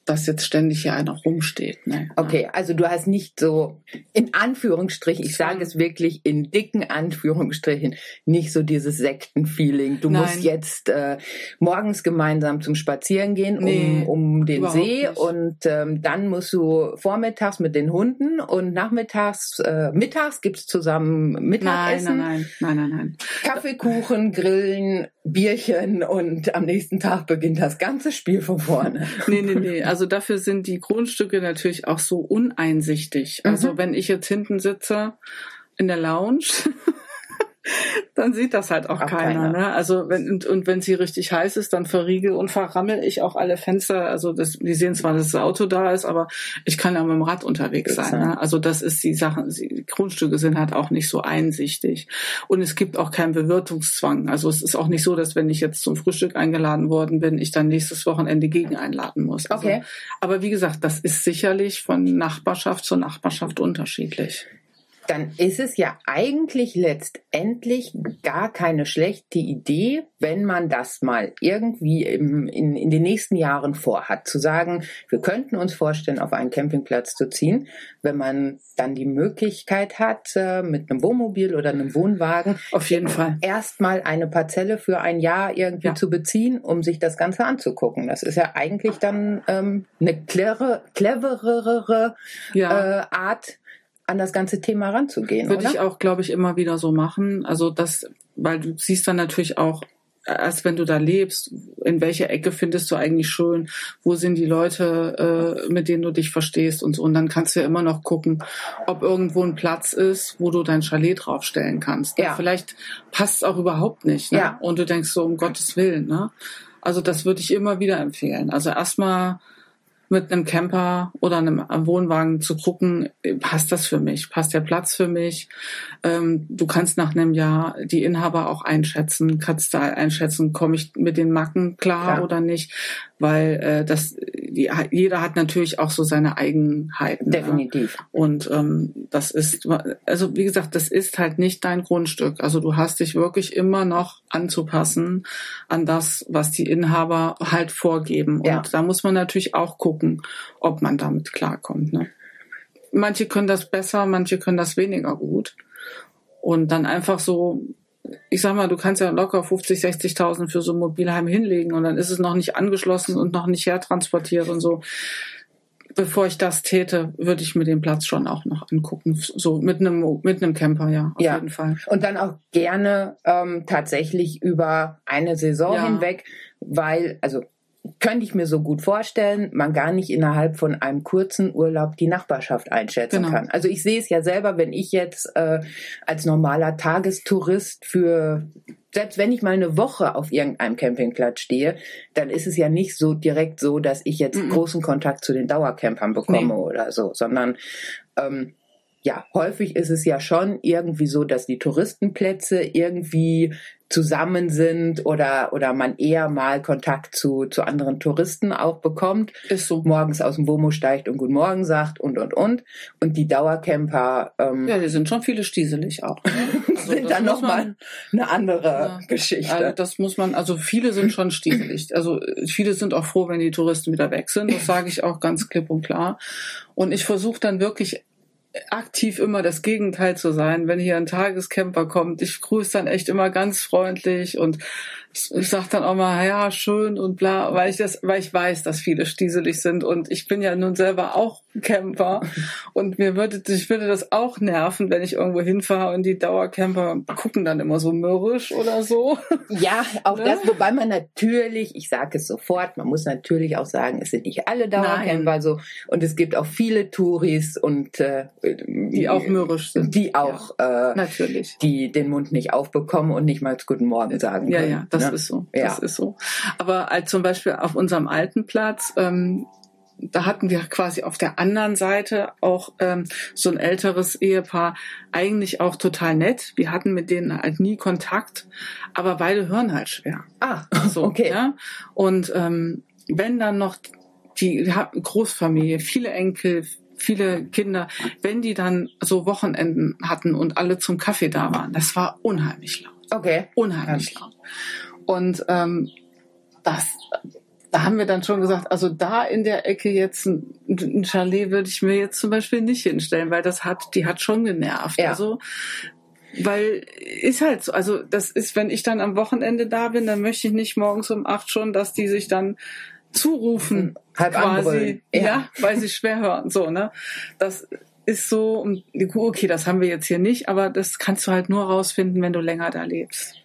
dass jetzt ständig hier einer rumsteht. Ne?
Okay, also du hast nicht so, in Anführungsstrichen, ich sage es wirklich in dicken Anführungsstrichen, nicht so dieses Sektenfeeling. Du
Nein.
musst jetzt äh, morgens gemeinsam zum Spazieren gehen um,
Nee,
um den See
nicht.
und ähm, dann musst du vormittags mit den Hunden und nachmittags, äh, mittags gibt's zusammen Mittagessen.
nein, nein, nein, nein, nein.
Kaffee, Kuchen, Grillen, Bierchen und am nächsten Tag beginnt das ganze Spiel von vorne.
Nee, nee, nee. Also dafür sind die Grundstücke natürlich auch so uneinsichtig. Also
Mhm.
wenn ich jetzt hinten sitze in der Lounge, dann sieht das halt auch,
Auch
keiner.
keiner.
Ne? Also wenn und, und wenn sie richtig heiß ist, dann verriegel und verrammel ich auch alle Fenster. Also das, die sehen zwar, dass das Auto da ist, aber ich kann ja mit dem Rad unterwegs sein. Ne? Also das ist die Sache. Die Grundstücke sind halt auch nicht so einsichtig und es gibt auch keinen Bewirtungszwang. Also es ist auch nicht so, dass wenn ich jetzt zum Frühstück eingeladen worden bin, ich dann nächstes Wochenende gegen einladen muss. Also,
Okay.
Aber wie gesagt, das ist sicherlich von Nachbarschaft zu Nachbarschaft unterschiedlich.
Dann ist es ja eigentlich letztendlich gar keine schlechte Idee, wenn man das mal irgendwie im, in, in den nächsten Jahren vorhat, zu sagen, wir könnten uns vorstellen, auf einen Campingplatz zu ziehen, wenn man dann die Möglichkeit hat, äh, mit einem Wohnmobil oder einem Wohnwagen
Auf jeden Fall.
erstmal eine Parzelle für ein Jahr irgendwie
Ja.
zu beziehen, um sich das Ganze anzugucken. Das ist ja eigentlich dann ähm, eine clevere, cleverere
Ja.
äh, Art, an das ganze Thema ranzugehen,
Würde
oder?
ich auch, glaube ich, immer wieder so machen. Also das, weil du siehst dann natürlich auch, erst wenn du da lebst, in welcher Ecke findest du eigentlich schön, wo sind die Leute, äh, mit denen du dich verstehst und so. Und dann kannst du ja immer noch gucken, ob irgendwo ein Platz ist, wo du dein Chalet draufstellen kannst.
Ja.
Vielleicht passt es auch überhaupt nicht. Ne?
Ja.
Und du denkst so, um Gottes Willen. Ne? Also das würde ich immer wieder empfehlen. Also erstmal mit einem Camper oder einem Wohnwagen zu gucken, passt das für mich, passt der Platz für mich. Ähm, du kannst nach einem Jahr die Inhaber auch einschätzen, kannst da einschätzen, komme ich mit den Macken klar,
Klar.
oder nicht, weil äh, das die, jeder hat natürlich auch so seine Eigenheiten.
Definitiv.
Und ähm, das ist, also wie gesagt, das ist halt nicht dein Grundstück. Also du hast dich wirklich immer noch anzupassen an das, was die Inhaber halt vorgeben. Und
Ja.
da muss man natürlich auch gucken, ob man damit klarkommt. Ne? Manche können das besser, manche können das weniger gut. Und dann einfach so, ich sag mal, du kannst ja locker 50, 60.000 für so ein Mobilheim hinlegen und dann ist es noch nicht angeschlossen und noch nicht hertransportiert und so bevor ich das täte, würde ich mir den Platz schon auch noch angucken. So mit einem mit einem Camper, ja, auf
Ja.
jeden Fall.
Und dann auch gerne ähm, tatsächlich über eine Saison
Ja.
hinweg, weil, also könnte ich mir so gut vorstellen, man gar nicht innerhalb von einem kurzen Urlaub die Nachbarschaft einschätzen
Genau.
kann. Also ich sehe es ja selber, wenn ich jetzt äh, als normaler Tagestourist für selbst wenn ich mal eine Woche auf irgendeinem Campingplatz stehe, dann ist es ja nicht so direkt so, dass ich jetzt
Mhm.
großen Kontakt zu den Dauercampern bekomme
Nee.
oder so, sondern ähm, ja, häufig ist es ja schon irgendwie so, dass die Touristenplätze irgendwie zusammen sind oder, oder man eher mal Kontakt zu, zu anderen Touristen auch bekommt.
Ist so.
Morgens aus dem Womo steigt und Guten Morgen sagt und, und, und. Und die Dauercamper ähm,
Ja, die sind schon viele stieselig auch. Also
sind dann nochmal eine andere
Ja.
Geschichte.
Also das muss man, also viele sind schon stiefelig. Also äh, viele sind auch froh, wenn die Touristen wieder weg sind. Das sage ich auch ganz klipp und klar. Und ich versuche dann wirklich aktiv immer das Gegenteil zu sein. Wenn hier ein Tagescamper kommt, ich grüße dann echt immer ganz freundlich und ich sage dann auch mal, ja, schön und bla, weil ich das, weil ich weiß, dass viele stieselig sind und ich bin ja nun selber auch Camper und mir würde, ich würde das auch nerven, wenn ich irgendwo hinfahre und die Dauercamper gucken dann immer so mürrisch oder so.
Ja, auch
Ne?
das, wobei man natürlich, ich sage es sofort, man muss natürlich auch sagen, es sind nicht alle Dauercamper so und es gibt auch viele Touris und äh,
Die auch mürrisch sind.
die auch äh,
Natürlich.
die den Mund nicht aufbekommen und nicht mal Guten Morgen sagen
Ja,
können.
ja, das
ne?
ist so.
Ja.
Das ist so. Aber als zum Beispiel auf unserem alten Platz, ähm, da hatten wir quasi auf der anderen Seite auch ähm, so ein älteres Ehepaar, eigentlich auch total nett. Wir hatten mit denen halt nie Kontakt, aber beide hören halt schwer.
Ah,
So,
okay.
Ja? Und ähm, wenn dann noch die Großfamilie, viele Enkel, viele Kinder, wenn die dann so Wochenenden hatten und alle zum Kaffee da waren, das war unheimlich laut
Okay.
unheimlich laut. Und ähm, das, da haben wir dann schon gesagt, also da in der Ecke jetzt ein, ein Chalet würde ich mir jetzt zum Beispiel nicht hinstellen, weil das hat, die hat schon genervt.
Ja.
Also weil ist halt so, also das ist, wenn ich dann am Wochenende da bin, dann möchte ich nicht morgens um acht schon, dass die sich dann zurufen,
Halb
quasi, ja.
Ja.
weil sie schwer hören, so ne. Das ist so, und okay, das haben wir jetzt hier nicht, aber das kannst du halt nur rausfinden, wenn du länger da lebst.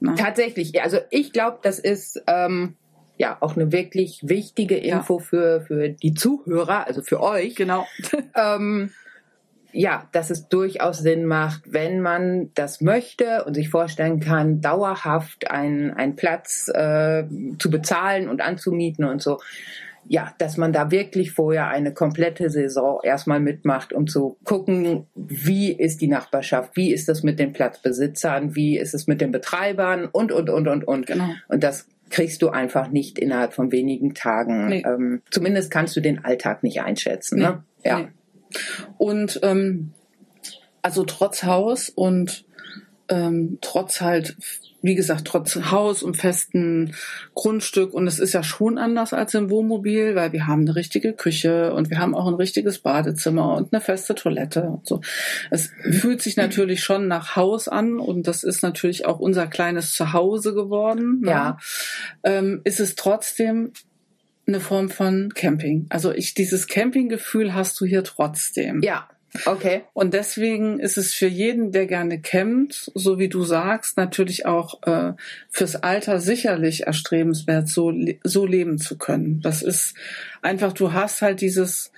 Ne?
Tatsächlich, ja, also ich glaube, das ist ähm, ja auch eine wirklich wichtige
Ja.
Info für, für die Zuhörer, also für euch.
Genau.
ähm, ja, dass es durchaus Sinn macht, wenn man das möchte und sich vorstellen kann, dauerhaft einen, einen Platz äh, zu bezahlen und anzumieten und so. Ja, dass man da wirklich vorher eine komplette Saison erstmal mitmacht, um zu gucken, wie ist die Nachbarschaft, wie ist das mit den Platzbesitzern, wie ist es mit den Betreibern und, und, und, und, und.
Genau.
Und das kriegst du einfach nicht innerhalb von wenigen Tagen.
Nee.
Ähm, zumindest kannst du den Alltag nicht einschätzen. Ne? Ja.
Nee. Und ähm, also trotz Haus und ähm, trotz halt, wie gesagt, trotz Haus und festen Grundstück und es ist ja schon anders als im Wohnmobil, weil wir haben eine richtige Küche und wir haben auch ein richtiges Badezimmer und eine feste Toilette und so. Es fühlt sich natürlich schon nach Haus an und das ist natürlich auch unser kleines Zuhause geworden. ne?
Ja.
ähm, ist es trotzdem eine Form von Camping. Also ich, dieses Campinggefühl hast du hier trotzdem.
Ja, okay.
Und deswegen ist es für jeden, der gerne campt, so wie du sagst, natürlich auch äh, fürs Alter sicherlich erstrebenswert, so, so leben zu können. Das ist einfach, du hast halt dieses,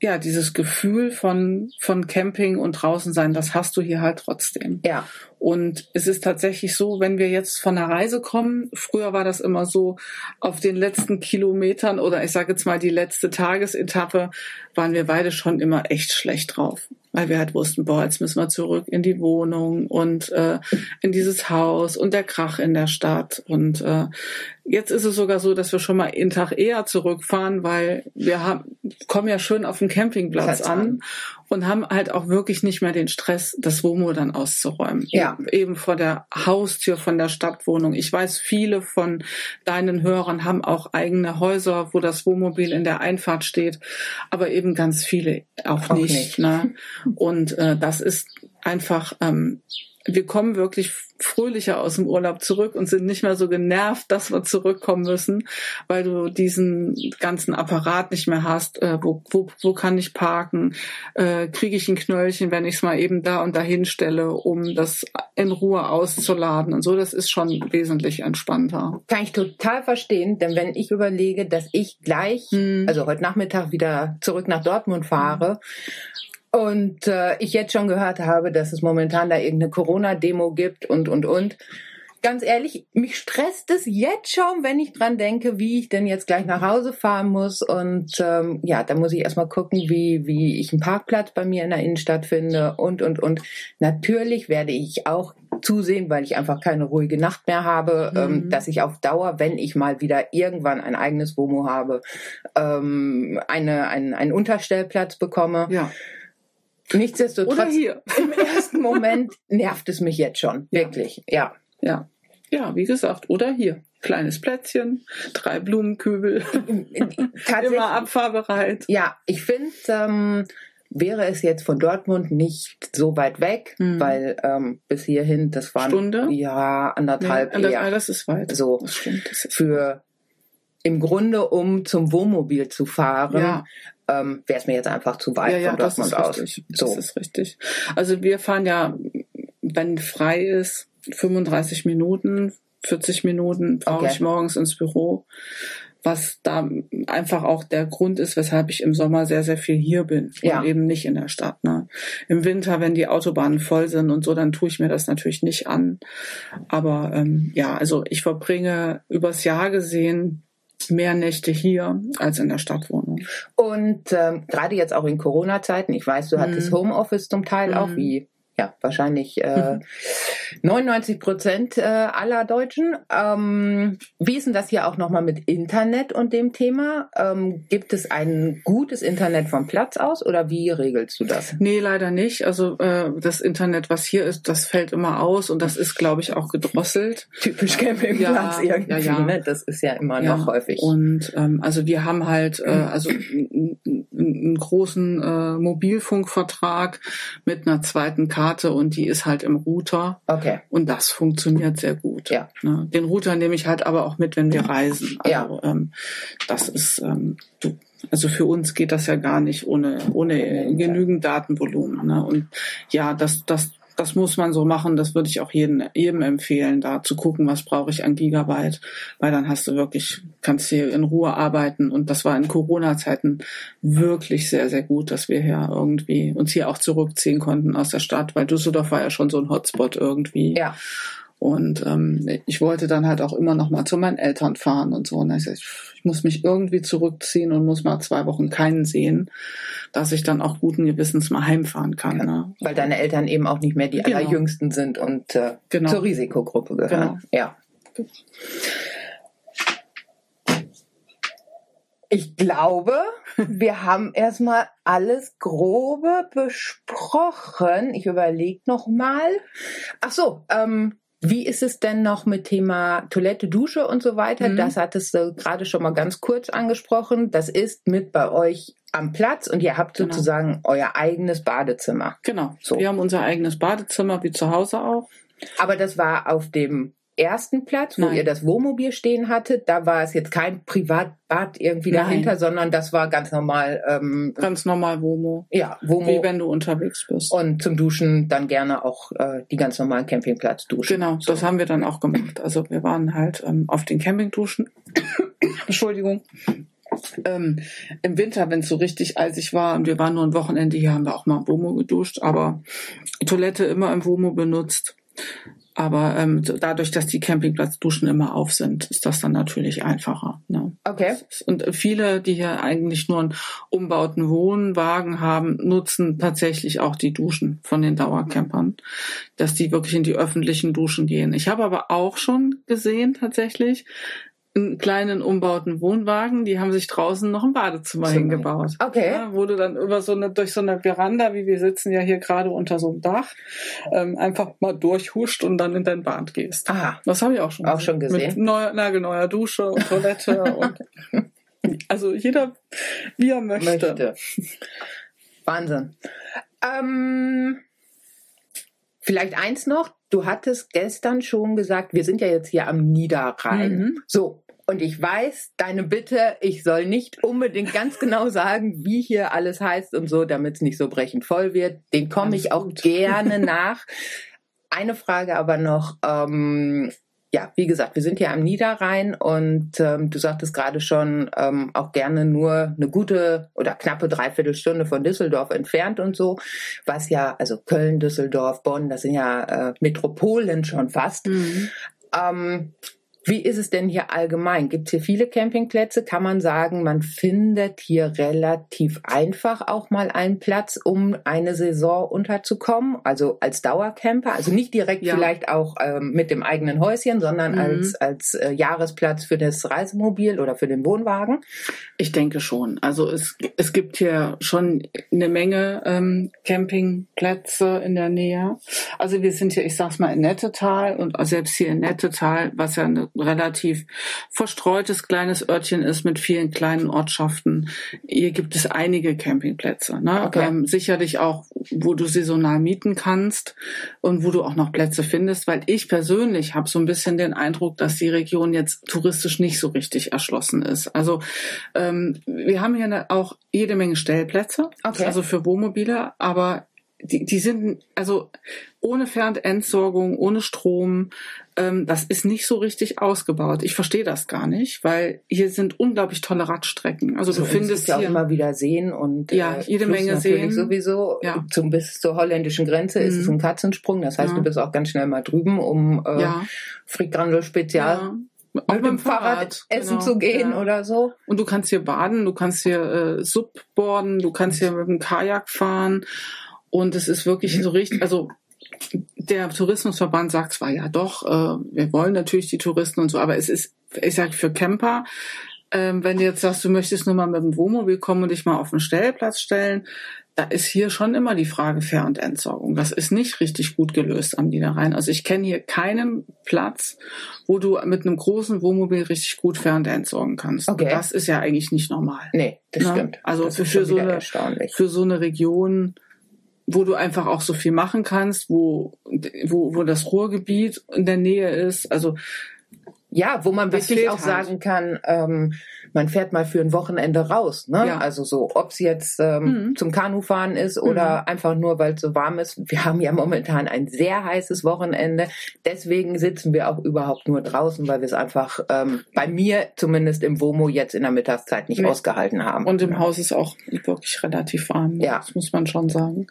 ja, dieses Gefühl von, von Camping und draußen sein, das hast du hier halt trotzdem.
Ja,
Und es ist tatsächlich so, wenn wir jetzt von der Reise kommen, früher war das immer so, auf den letzten Kilometern oder ich sage jetzt mal die letzte Tagesetappe, waren wir beide schon immer echt schlecht drauf. Weil wir halt wussten, boah, jetzt müssen wir zurück in die Wohnung und äh, in dieses Haus und der Krach in der Stadt. Und äh, jetzt ist es sogar so, dass wir schon mal einen Tag eher zurückfahren, weil wir haben, kommen ja schön auf dem Campingplatz
Platz
an
an.
Und haben halt auch wirklich nicht mehr den Stress, das Womo dann auszuräumen.
Ja.
Eben vor der Haustür von der Stadtwohnung. Ich weiß, viele von deinen Hörern haben auch eigene Häuser, wo das Wohnmobil in der Einfahrt steht, aber eben ganz viele auch,
Auch
nicht.
nicht.
Ne? Und äh, das ist einfach, ähm, wir kommen wirklich fröhlicher aus dem Urlaub zurück und sind nicht mehr so genervt, dass wir zurückkommen müssen, weil du diesen ganzen Apparat nicht mehr hast. Äh, wo, wo, wo kann ich parken? Äh, Kriege ich ein Knöllchen, wenn ich es mal eben da und dahin stelle, um das in Ruhe auszuladen und so. Das ist schon wesentlich entspannter.
kann ich total verstehen, denn wenn ich überlege, dass ich gleich,
Hm.
also heute Nachmittag wieder zurück nach Dortmund fahre und äh, ich jetzt schon gehört habe, dass es momentan da irgendeine Corona-Demo gibt und, und, und, ganz ehrlich, mich stresst es jetzt schon, wenn ich dran denke, wie ich denn jetzt gleich nach Hause fahren muss. Und ähm, ja, da muss ich erstmal gucken, wie, wie ich einen Parkplatz bei mir in der Innenstadt finde und, und, und. Natürlich werde ich auch zusehen, weil ich einfach keine ruhige Nacht mehr habe, ähm, mhm. ähm, dass ich auf Dauer, wenn ich mal wieder irgendwann ein eigenes WOMO habe, ähm, eine, ein, einen Unterstellplatz bekomme.
Ja.
Nichtsdestotrotz, im ersten Moment nervt es mich jetzt schon, wirklich, ja.
Ja, ja, wie gesagt, oder hier. Kleines Plätzchen, drei Blumenkübel, immer abfahrbereit.
Ja, ich finde, ähm, wäre es jetzt von Dortmund nicht so weit weg, mhm. weil ähm, bis hierhin, das waren
Stunde?
ja anderthalb.
Nee, eher. Das ist weit.
So
das stimmt, das ist
für im Grunde, um zum Wohnmobil zu fahren, ja. ähm, wäre es mir jetzt einfach zu weit
ja, ja,
von Dortmund
das ist aus. Richtig. So. Das ist richtig. Also wir fahren ja, wenn frei ist, 35 Minuten, 40 Minuten brauche okay. ich morgens ins Büro, was da einfach auch der Grund ist, weshalb ich im Sommer sehr, sehr viel hier bin
ja.
und eben nicht in der Stadt. Ne? Im Winter, wenn die Autobahnen voll sind und so, dann tue ich mir das natürlich nicht an. Aber ähm, ja, also ich verbringe übers Jahr gesehen mehr Nächte hier als in der Stadtwohnung.
Und ähm, gerade jetzt auch in Corona-Zeiten, ich weiß, du hattest mhm. Homeoffice zum Teil mhm. auch, wie ja, wahrscheinlich äh, 99 Prozent äh, aller Deutschen. Ähm, wie ist denn das hier auch nochmal mit Internet und dem Thema? Ähm, gibt es ein gutes Internet vom Platz aus oder wie regelst du das?
Nee, leider nicht. Also äh, das Internet, was hier ist, das fällt immer aus und das ist, glaube ich, auch gedrosselt.
Typisch Campingplatz ja, irgendwie, ja, ja. Ne? Das ist ja immer ja. noch häufig.
Und ähm, also wir haben halt äh, also einen großen äh, Mobilfunkvertrag mit einer zweiten Karte Karte und die ist halt im Router.
Okay.
Und das funktioniert sehr gut.
Ja.
Ne? Den Router nehme ich halt aber auch mit, wenn wir reisen. Also,
ja.
Ähm, das ist, ähm, du, also für uns geht das ja gar nicht ohne, ohne genügend Datenvolumen. Ne? Und ja, das, das das muss man so machen. Das würde ich auch jedem, jedem empfehlen, da zu gucken, was brauche ich an Gigabyte, weil dann hast du wirklich, kannst hier in Ruhe arbeiten. Und das war in Corona-Zeiten wirklich sehr, sehr gut, dass wir hier irgendwie uns hier auch zurückziehen konnten aus der Stadt, weil Düsseldorf war ja schon so ein Hotspot irgendwie.
Ja.
Und ähm, ich wollte dann halt auch immer noch mal zu meinen Eltern fahren und so. Und ich, ich muss mich irgendwie zurückziehen und muss mal zwei Wochen keinen sehen, dass ich dann auch guten Gewissens mal heimfahren kann. Ja, ne?
Weil deine Eltern eben auch nicht mehr die genau. allerjüngsten sind und äh, genau. zur Risikogruppe gehören. Genau. Ja. Ich glaube, wir haben erstmal alles Grobe besprochen. Ich überlege noch mal. Ach so, ähm, wie ist es denn noch mit Thema Toilette, Dusche und so weiter? Mhm. Das hattest du gerade schon mal ganz kurz angesprochen. Das ist mit bei euch am Platz und ihr habt genau. sozusagen euer eigenes Badezimmer.
Genau. So. Wir haben unser eigenes Badezimmer wie zu Hause auch.
Aber das war auf dem ersten Platz, wo Nein. ihr das Wohnmobil stehen hattet, da war es jetzt kein Privatbad irgendwie Nein. dahinter, sondern das war ganz normal. Ähm,
ganz normal Womo.
Ja,
Womo. Wie wenn du unterwegs bist.
Und zum Duschen dann gerne auch äh, die ganz normalen Campingplatz-Duschen.
Genau, so. das haben wir dann auch gemacht. Also wir waren halt ähm, auf den Campingduschen. Entschuldigung. Ähm, Im Winter, wenn es so richtig eisig war und wir waren nur ein Wochenende hier, haben wir auch mal im Womo geduscht, aber Toilette immer im Womo benutzt. Aber ähm, dadurch, dass die Campingplatzduschen immer auf sind, ist das dann natürlich einfacher. Ne?
Okay.
Und viele, die hier eigentlich nur einen umbauten Wohnwagen haben, nutzen tatsächlich auch die Duschen von den Dauercampern, dass die wirklich in die öffentlichen Duschen gehen. Ich habe aber auch schon gesehen tatsächlich, einen kleinen umbauten Wohnwagen, die haben sich draußen noch ein Badezimmer Zimmer. hingebaut.
Okay.
Ja, wo du dann über so eine, durch so eine Veranda, wie wir sitzen ja hier gerade unter so einem Dach, ähm, einfach mal durchhuscht und dann in dein Bad gehst.
Aha.
Das habe ich auch schon
auch gesehen. schon gesehen.
Mit neuer, nagelneuer Dusche und Toilette und also jeder, wie er möchte. möchte.
Wahnsinn. Ähm, vielleicht eins noch. Du hattest gestern schon gesagt, wir sind ja jetzt hier am Niederrhein. Mhm. So, und ich weiß deine Bitte, ich soll nicht unbedingt ganz genau sagen, wie hier alles heißt und so, damit es nicht so brechend voll wird. Den komme ich auch gut. gerne nach. Eine Frage aber noch. Ähm, ja, wie gesagt, wir sind hier am Niederrhein und ähm, du sagtest gerade schon, ähm, auch gerne nur eine gute oder knappe Dreiviertelstunde von Düsseldorf entfernt und so, was ja, also Köln, Düsseldorf, Bonn, das sind ja äh, Metropolen schon fast. Mhm. Ähm, wie ist es denn hier allgemein? Gibt es hier viele Campingplätze? Kann man sagen, man findet hier relativ einfach auch mal einen Platz, um eine Saison unterzukommen? Also als Dauercamper, also nicht direkt ja. vielleicht auch ähm, mit dem eigenen Häuschen, sondern mhm. als, als äh, Jahresplatz für das Reisemobil oder für den Wohnwagen?
Ich denke schon. Also es, es gibt hier schon eine Menge ähm, Campingplätze in der Nähe. Also wir sind hier, ich sag's mal, in Nettetal und selbst hier in Nettetal, was ja eine relativ verstreutes kleines Örtchen ist mit vielen kleinen Ortschaften. Hier gibt es einige Campingplätze. Ne? Okay. Ähm, sicherlich auch, wo du saisonal mieten kannst und wo du auch noch Plätze findest, weil ich persönlich habe so ein bisschen den Eindruck, dass die Region jetzt touristisch nicht so richtig erschlossen ist. Also ähm, wir haben hier auch jede Menge Stellplätze, okay. also für Wohnmobile, aber die, die sind also ohne Fernentsorgung, ohne Strom, ähm, das ist nicht so richtig ausgebaut. Ich verstehe das gar nicht, weil hier sind unglaublich tolle Radstrecken. Also, also du findest
ja auch immer wieder sehen und
ja äh, jede Menge sehen
sowieso. Ja. Zum bis zur holländischen Grenze mhm. ist es mhm. ein Katzensprung. Das heißt, ja. du bist auch ganz schnell mal drüben, um äh, ja. Frikandel Spezial. Ja
auch mit dem Fahrrad, Fahrrad
essen genau, zu gehen ja. oder so.
Und du kannst hier baden, du kannst hier äh, Subborden, du kannst hier mit dem Kajak fahren. Und es ist wirklich so richtig, also der Tourismusverband sagt zwar ja doch, äh, wir wollen natürlich die Touristen und so, aber es ist, ich sage für Camper, ähm, wenn du jetzt sagst, du möchtest nur mal mit dem Wohnmobil kommen und dich mal auf den Stellplatz stellen, da ist hier schon immer die Frage Fair- und Entsorgung. Das ist nicht richtig gut gelöst am Niederrhein. Also ich kenne hier keinen Platz, wo du mit einem großen Wohnmobil richtig gut Fair- und entsorgen kannst. Okay. Das ist ja eigentlich nicht normal.
Nee, das ja? Ne? stimmt.
Also
das
für, für so eine, für so eine Region wo du einfach auch so viel machen kannst, wo, wo, wo das Ruhrgebiet in der Nähe ist. Also
ja, wo man wirklich auch halt. sagen kann, ähm, man fährt mal für ein Wochenende raus. Ne? Ja. Also so, ob es jetzt ähm, mhm. zum Kanufahren ist oder mhm. einfach nur, weil es so warm ist. Wir haben ja momentan ein sehr heißes Wochenende. Deswegen sitzen wir auch überhaupt nur draußen, weil wir es einfach ähm, bei mir zumindest im WOMO jetzt in der Mittagszeit nicht nee. ausgehalten haben.
Und im ja. Haus ist auch wirklich relativ warm. Ne? Ja. Das muss man schon sagen.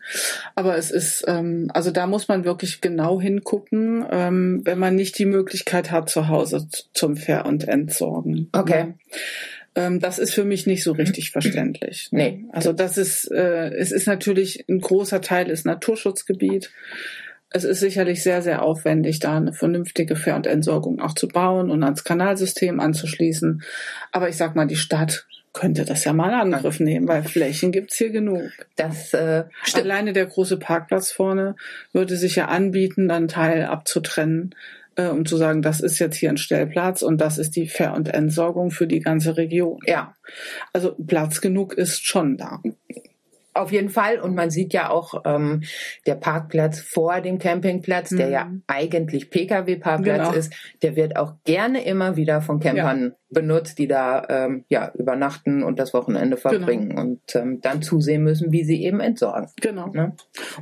Aber es ist, ähm, also da muss man wirklich genau hingucken, ähm, wenn man nicht die Möglichkeit hat, zu Hause zum Ver- und Entsorgen.
Okay.
Ähm, das ist für mich nicht so richtig verständlich.
Nee.
Also das ist, äh, es ist natürlich ein großer Teil ist Naturschutzgebiet. Es ist sicherlich sehr, sehr aufwendig, da eine vernünftige Ver- und Entsorgung auch zu bauen und ans Kanalsystem anzuschließen. Aber ich sag mal, die Stadt könnte das ja mal in Angriff nehmen, weil Flächen gibt's hier genug.
Das äh,
stimmt. Alleine der große Parkplatz vorne würde sich ja anbieten, dann Teil abzutrennen äh, um zu sagen, das ist jetzt hier ein Stellplatz und das ist die Ver- und Entsorgung für die ganze Region.
Ja.
Also Platz genug ist schon da.
Auf jeden Fall. Und man sieht ja auch ähm, der Parkplatz vor dem Campingplatz, der ja mhm. eigentlich Pkw-Parkplatz genau. ist, der wird auch gerne immer wieder von Campern ja. benutzt, die da ähm, ja übernachten und das Wochenende genau. verbringen genau. und ähm, dann zusehen müssen, wie sie eben entsorgen.
Genau. Ne?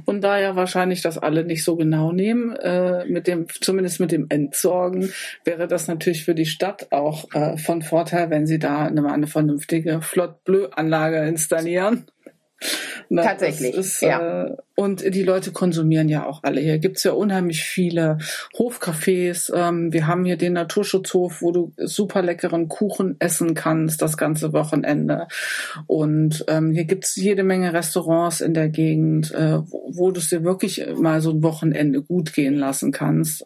Und da ja wahrscheinlich das alle nicht so genau nehmen, äh, mit dem zumindest mit dem Entsorgen wäre das natürlich für die Stadt auch äh, von Vorteil, wenn sie da eine, eine vernünftige Flott-Bleu-Anlage installieren.
Na, Tatsächlich. Ist, ja.
Äh, und die Leute konsumieren ja auch alle. Hier gibt's ja unheimlich viele Hofcafés. Ähm, wir haben hier den Naturschutzhof, wo du super leckeren Kuchen essen kannst das ganze Wochenende. Und ähm, hier gibt's jede Menge Restaurants in der Gegend, äh, wo, wo du es dir wirklich mal so ein Wochenende gut gehen lassen kannst.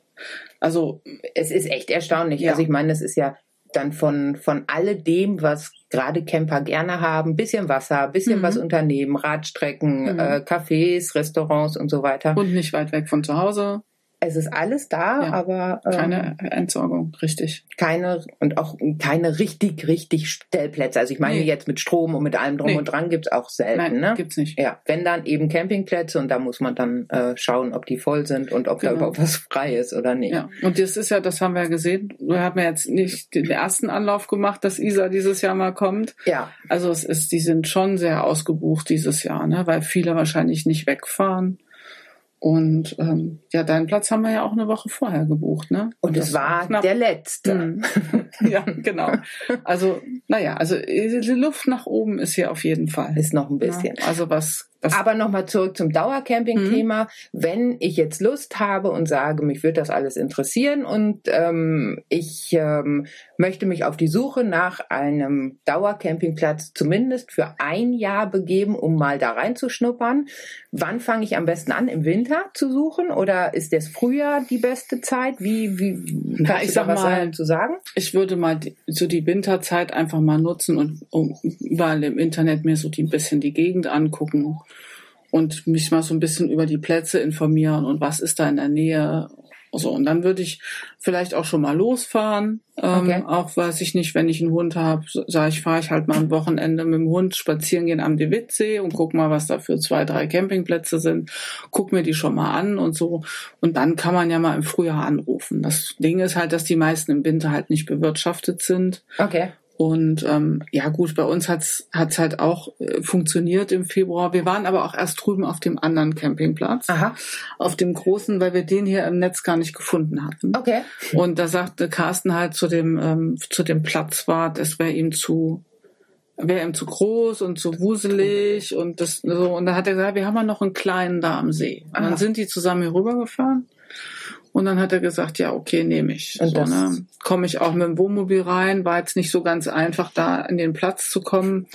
Also
es ist echt erstaunlich. Ja. Also ich meine, es ist ja dann von, von alledem, was gerade Camper gerne haben, bisschen Wasser, bisschen mhm. was unternehmen, Radstrecken, mhm. äh, Cafés, Restaurants und so weiter.
Und nicht weit weg von zu Hause
es ist alles da, ja, aber
ähm, keine Entsorgung, richtig.
Keine und auch keine richtig, richtig Stellplätze. Also ich meine nee. jetzt mit Strom und mit allem drum nee. und dran gibt's auch selten. Nein, ne?
gibt's nicht.
Ja, wenn dann eben Campingplätze und da muss man dann äh, schauen, ob die voll sind und ob genau. da überhaupt was frei ist oder nicht.
Ja, und das ist ja, das haben wir ja gesehen. Wir haben ja jetzt nicht den ersten Anlauf gemacht, dass Isa dieses Jahr mal kommt.
Ja.
Also es ist, die sind schon sehr ausgebucht dieses Jahr, ne, weil viele wahrscheinlich nicht wegfahren. Und ähm, ja, deinen Platz haben wir ja auch eine Woche vorher gebucht, ne?
Und es war knapp. der letzte. Mhm.
ja, genau. Also, naja, also die Luft nach oben ist hier auf jeden Fall.
Ist noch ein bisschen.
Ja, also was
das Aber nochmal zurück zum Dauercamping-Thema. Mhm. Wenn ich jetzt Lust habe und sage, mich würde das alles interessieren und ähm, ich ähm, möchte mich auf die Suche nach einem Dauercampingplatz zumindest für ein Jahr begeben, um mal da reinzuschnuppern, wann fange ich am besten an? Im Winter zu suchen oder ist das Frühjahr die beste Zeit? Wie, wie
Na, ich sag mal, zu sagen? Ich würde mal die, so die Winterzeit einfach mal nutzen und um, überall im Internet mir so die, ein bisschen die Gegend angucken und mich mal so ein bisschen über die Plätze informieren und was ist da in der Nähe. So, und dann würde ich vielleicht auch schon mal losfahren. Ähm, okay. Auch weiß ich nicht, wenn ich einen Hund habe, sage ich, fahre ich halt mal am Wochenende mit dem Hund spazieren gehen am De Wittsee und guck mal, was da für zwei, drei Campingplätze sind. Guck mir die schon mal an und so. Und dann kann man ja mal im Frühjahr anrufen. Das Ding ist halt, dass die meisten im Winter halt nicht bewirtschaftet sind.
Okay.
Und ähm, ja gut, bei uns hat's hat's halt auch äh, funktioniert im Februar. Wir waren aber auch erst drüben auf dem anderen Campingplatz,
Aha.
auf dem großen, weil wir den hier im Netz gar nicht gefunden hatten.
Okay.
Und da sagte Carsten halt zu dem ähm, zu dem Platzwart, es wäre ihm zu wäre ihm zu groß und zu wuselig und das so und da hat er gesagt, wir haben ja noch einen kleinen da am See. Und dann sind die zusammen hier rübergefahren und dann hat er gesagt, ja, okay, nehme ich. Und so, ne? Komme ich auch mit dem Wohnmobil rein, war jetzt nicht so ganz einfach, da in den Platz zu kommen.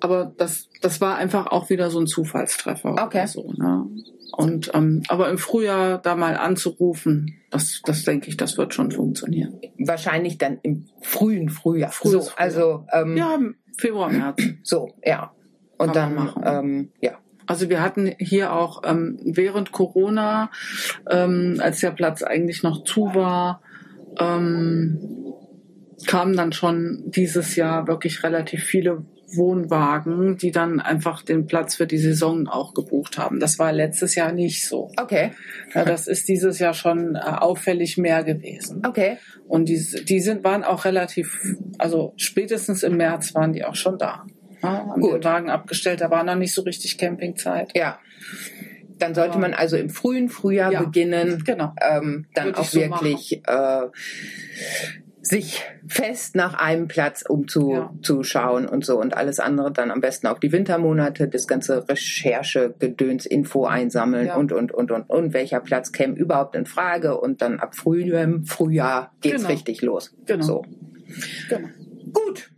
Aber das, das war einfach auch wieder so ein Zufallstreffer.
Okay.
So, ne? Und ähm, aber im Frühjahr da mal anzurufen, das, das denke ich, das wird schon funktionieren.
Wahrscheinlich dann im frühen Frühjahr.
Frühes so, Frühjahr. Also ähm, ja, Februar, März.
So, ja. Und Kann dann ähm, ja,
also wir hatten hier auch ähm, während Corona, ähm, als der Platz eigentlich noch zu war, ähm, kamen dann schon dieses Jahr wirklich relativ viele Wohnwagen, die dann einfach den Platz für die Saison auch gebucht haben. Das war letztes Jahr nicht so.
Okay.
Ja, das ist dieses Jahr schon äh, auffällig mehr gewesen.
Okay.
Und die, die sind, waren auch relativ, also spätestens im März waren die auch schon da. Ja, haben Gut. den Wagen abgestellt, da war noch nicht so richtig Campingzeit.
Ja. Dann sollte man also im frühen Frühjahr ja. beginnen,
genau.
ähm, dann Würde auch so wirklich äh, sich fest nach einem Platz umzuschauen ja. und so und alles andere dann am besten auch die Wintermonate, das ganze Recherche, Gedöns, Info einsammeln ja. und, und, und, und, und welcher Platz käme überhaupt in Frage und dann ab frühem Frühjahr geht's genau. richtig los.
Genau.
So.
Genau.
Gut.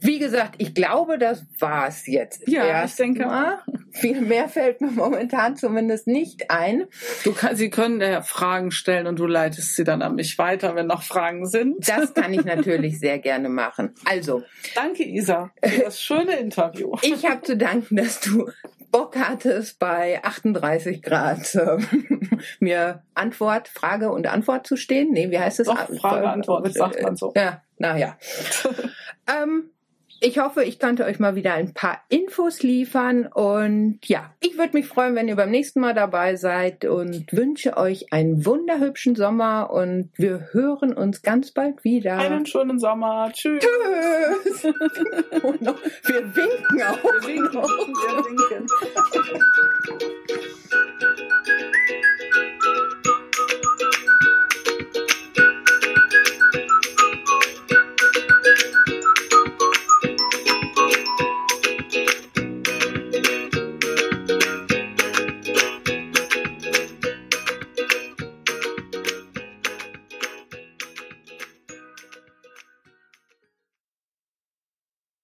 Wie gesagt, ich glaube, das war's jetzt.
Ja, Erst ich denke mal.
Viel mehr fällt mir momentan zumindest nicht ein.
Du kann, Sie können ja Fragen stellen und du leitest sie dann an mich weiter, wenn noch Fragen sind.
Das kann ich natürlich sehr gerne machen. Also.
Danke, Isa, für das schöne Interview.
Ich habe zu danken, dass du Bock hattest, bei 38 Grad äh, mir Antwort, Frage und Antwort zu stehen. Nee, wie heißt es?
Doch, Frage, Antwort, sagt man so.
Ja, naja. ähm, ich hoffe, ich konnte euch mal wieder ein paar Infos liefern und ja, ich würde mich freuen, wenn ihr beim nächsten Mal dabei seid und wünsche euch einen wunderhübschen Sommer und wir hören uns ganz bald wieder.
Einen schönen Sommer. Tschüss.
Tschüss. wir winken auch.
Wir winken. Wir winken.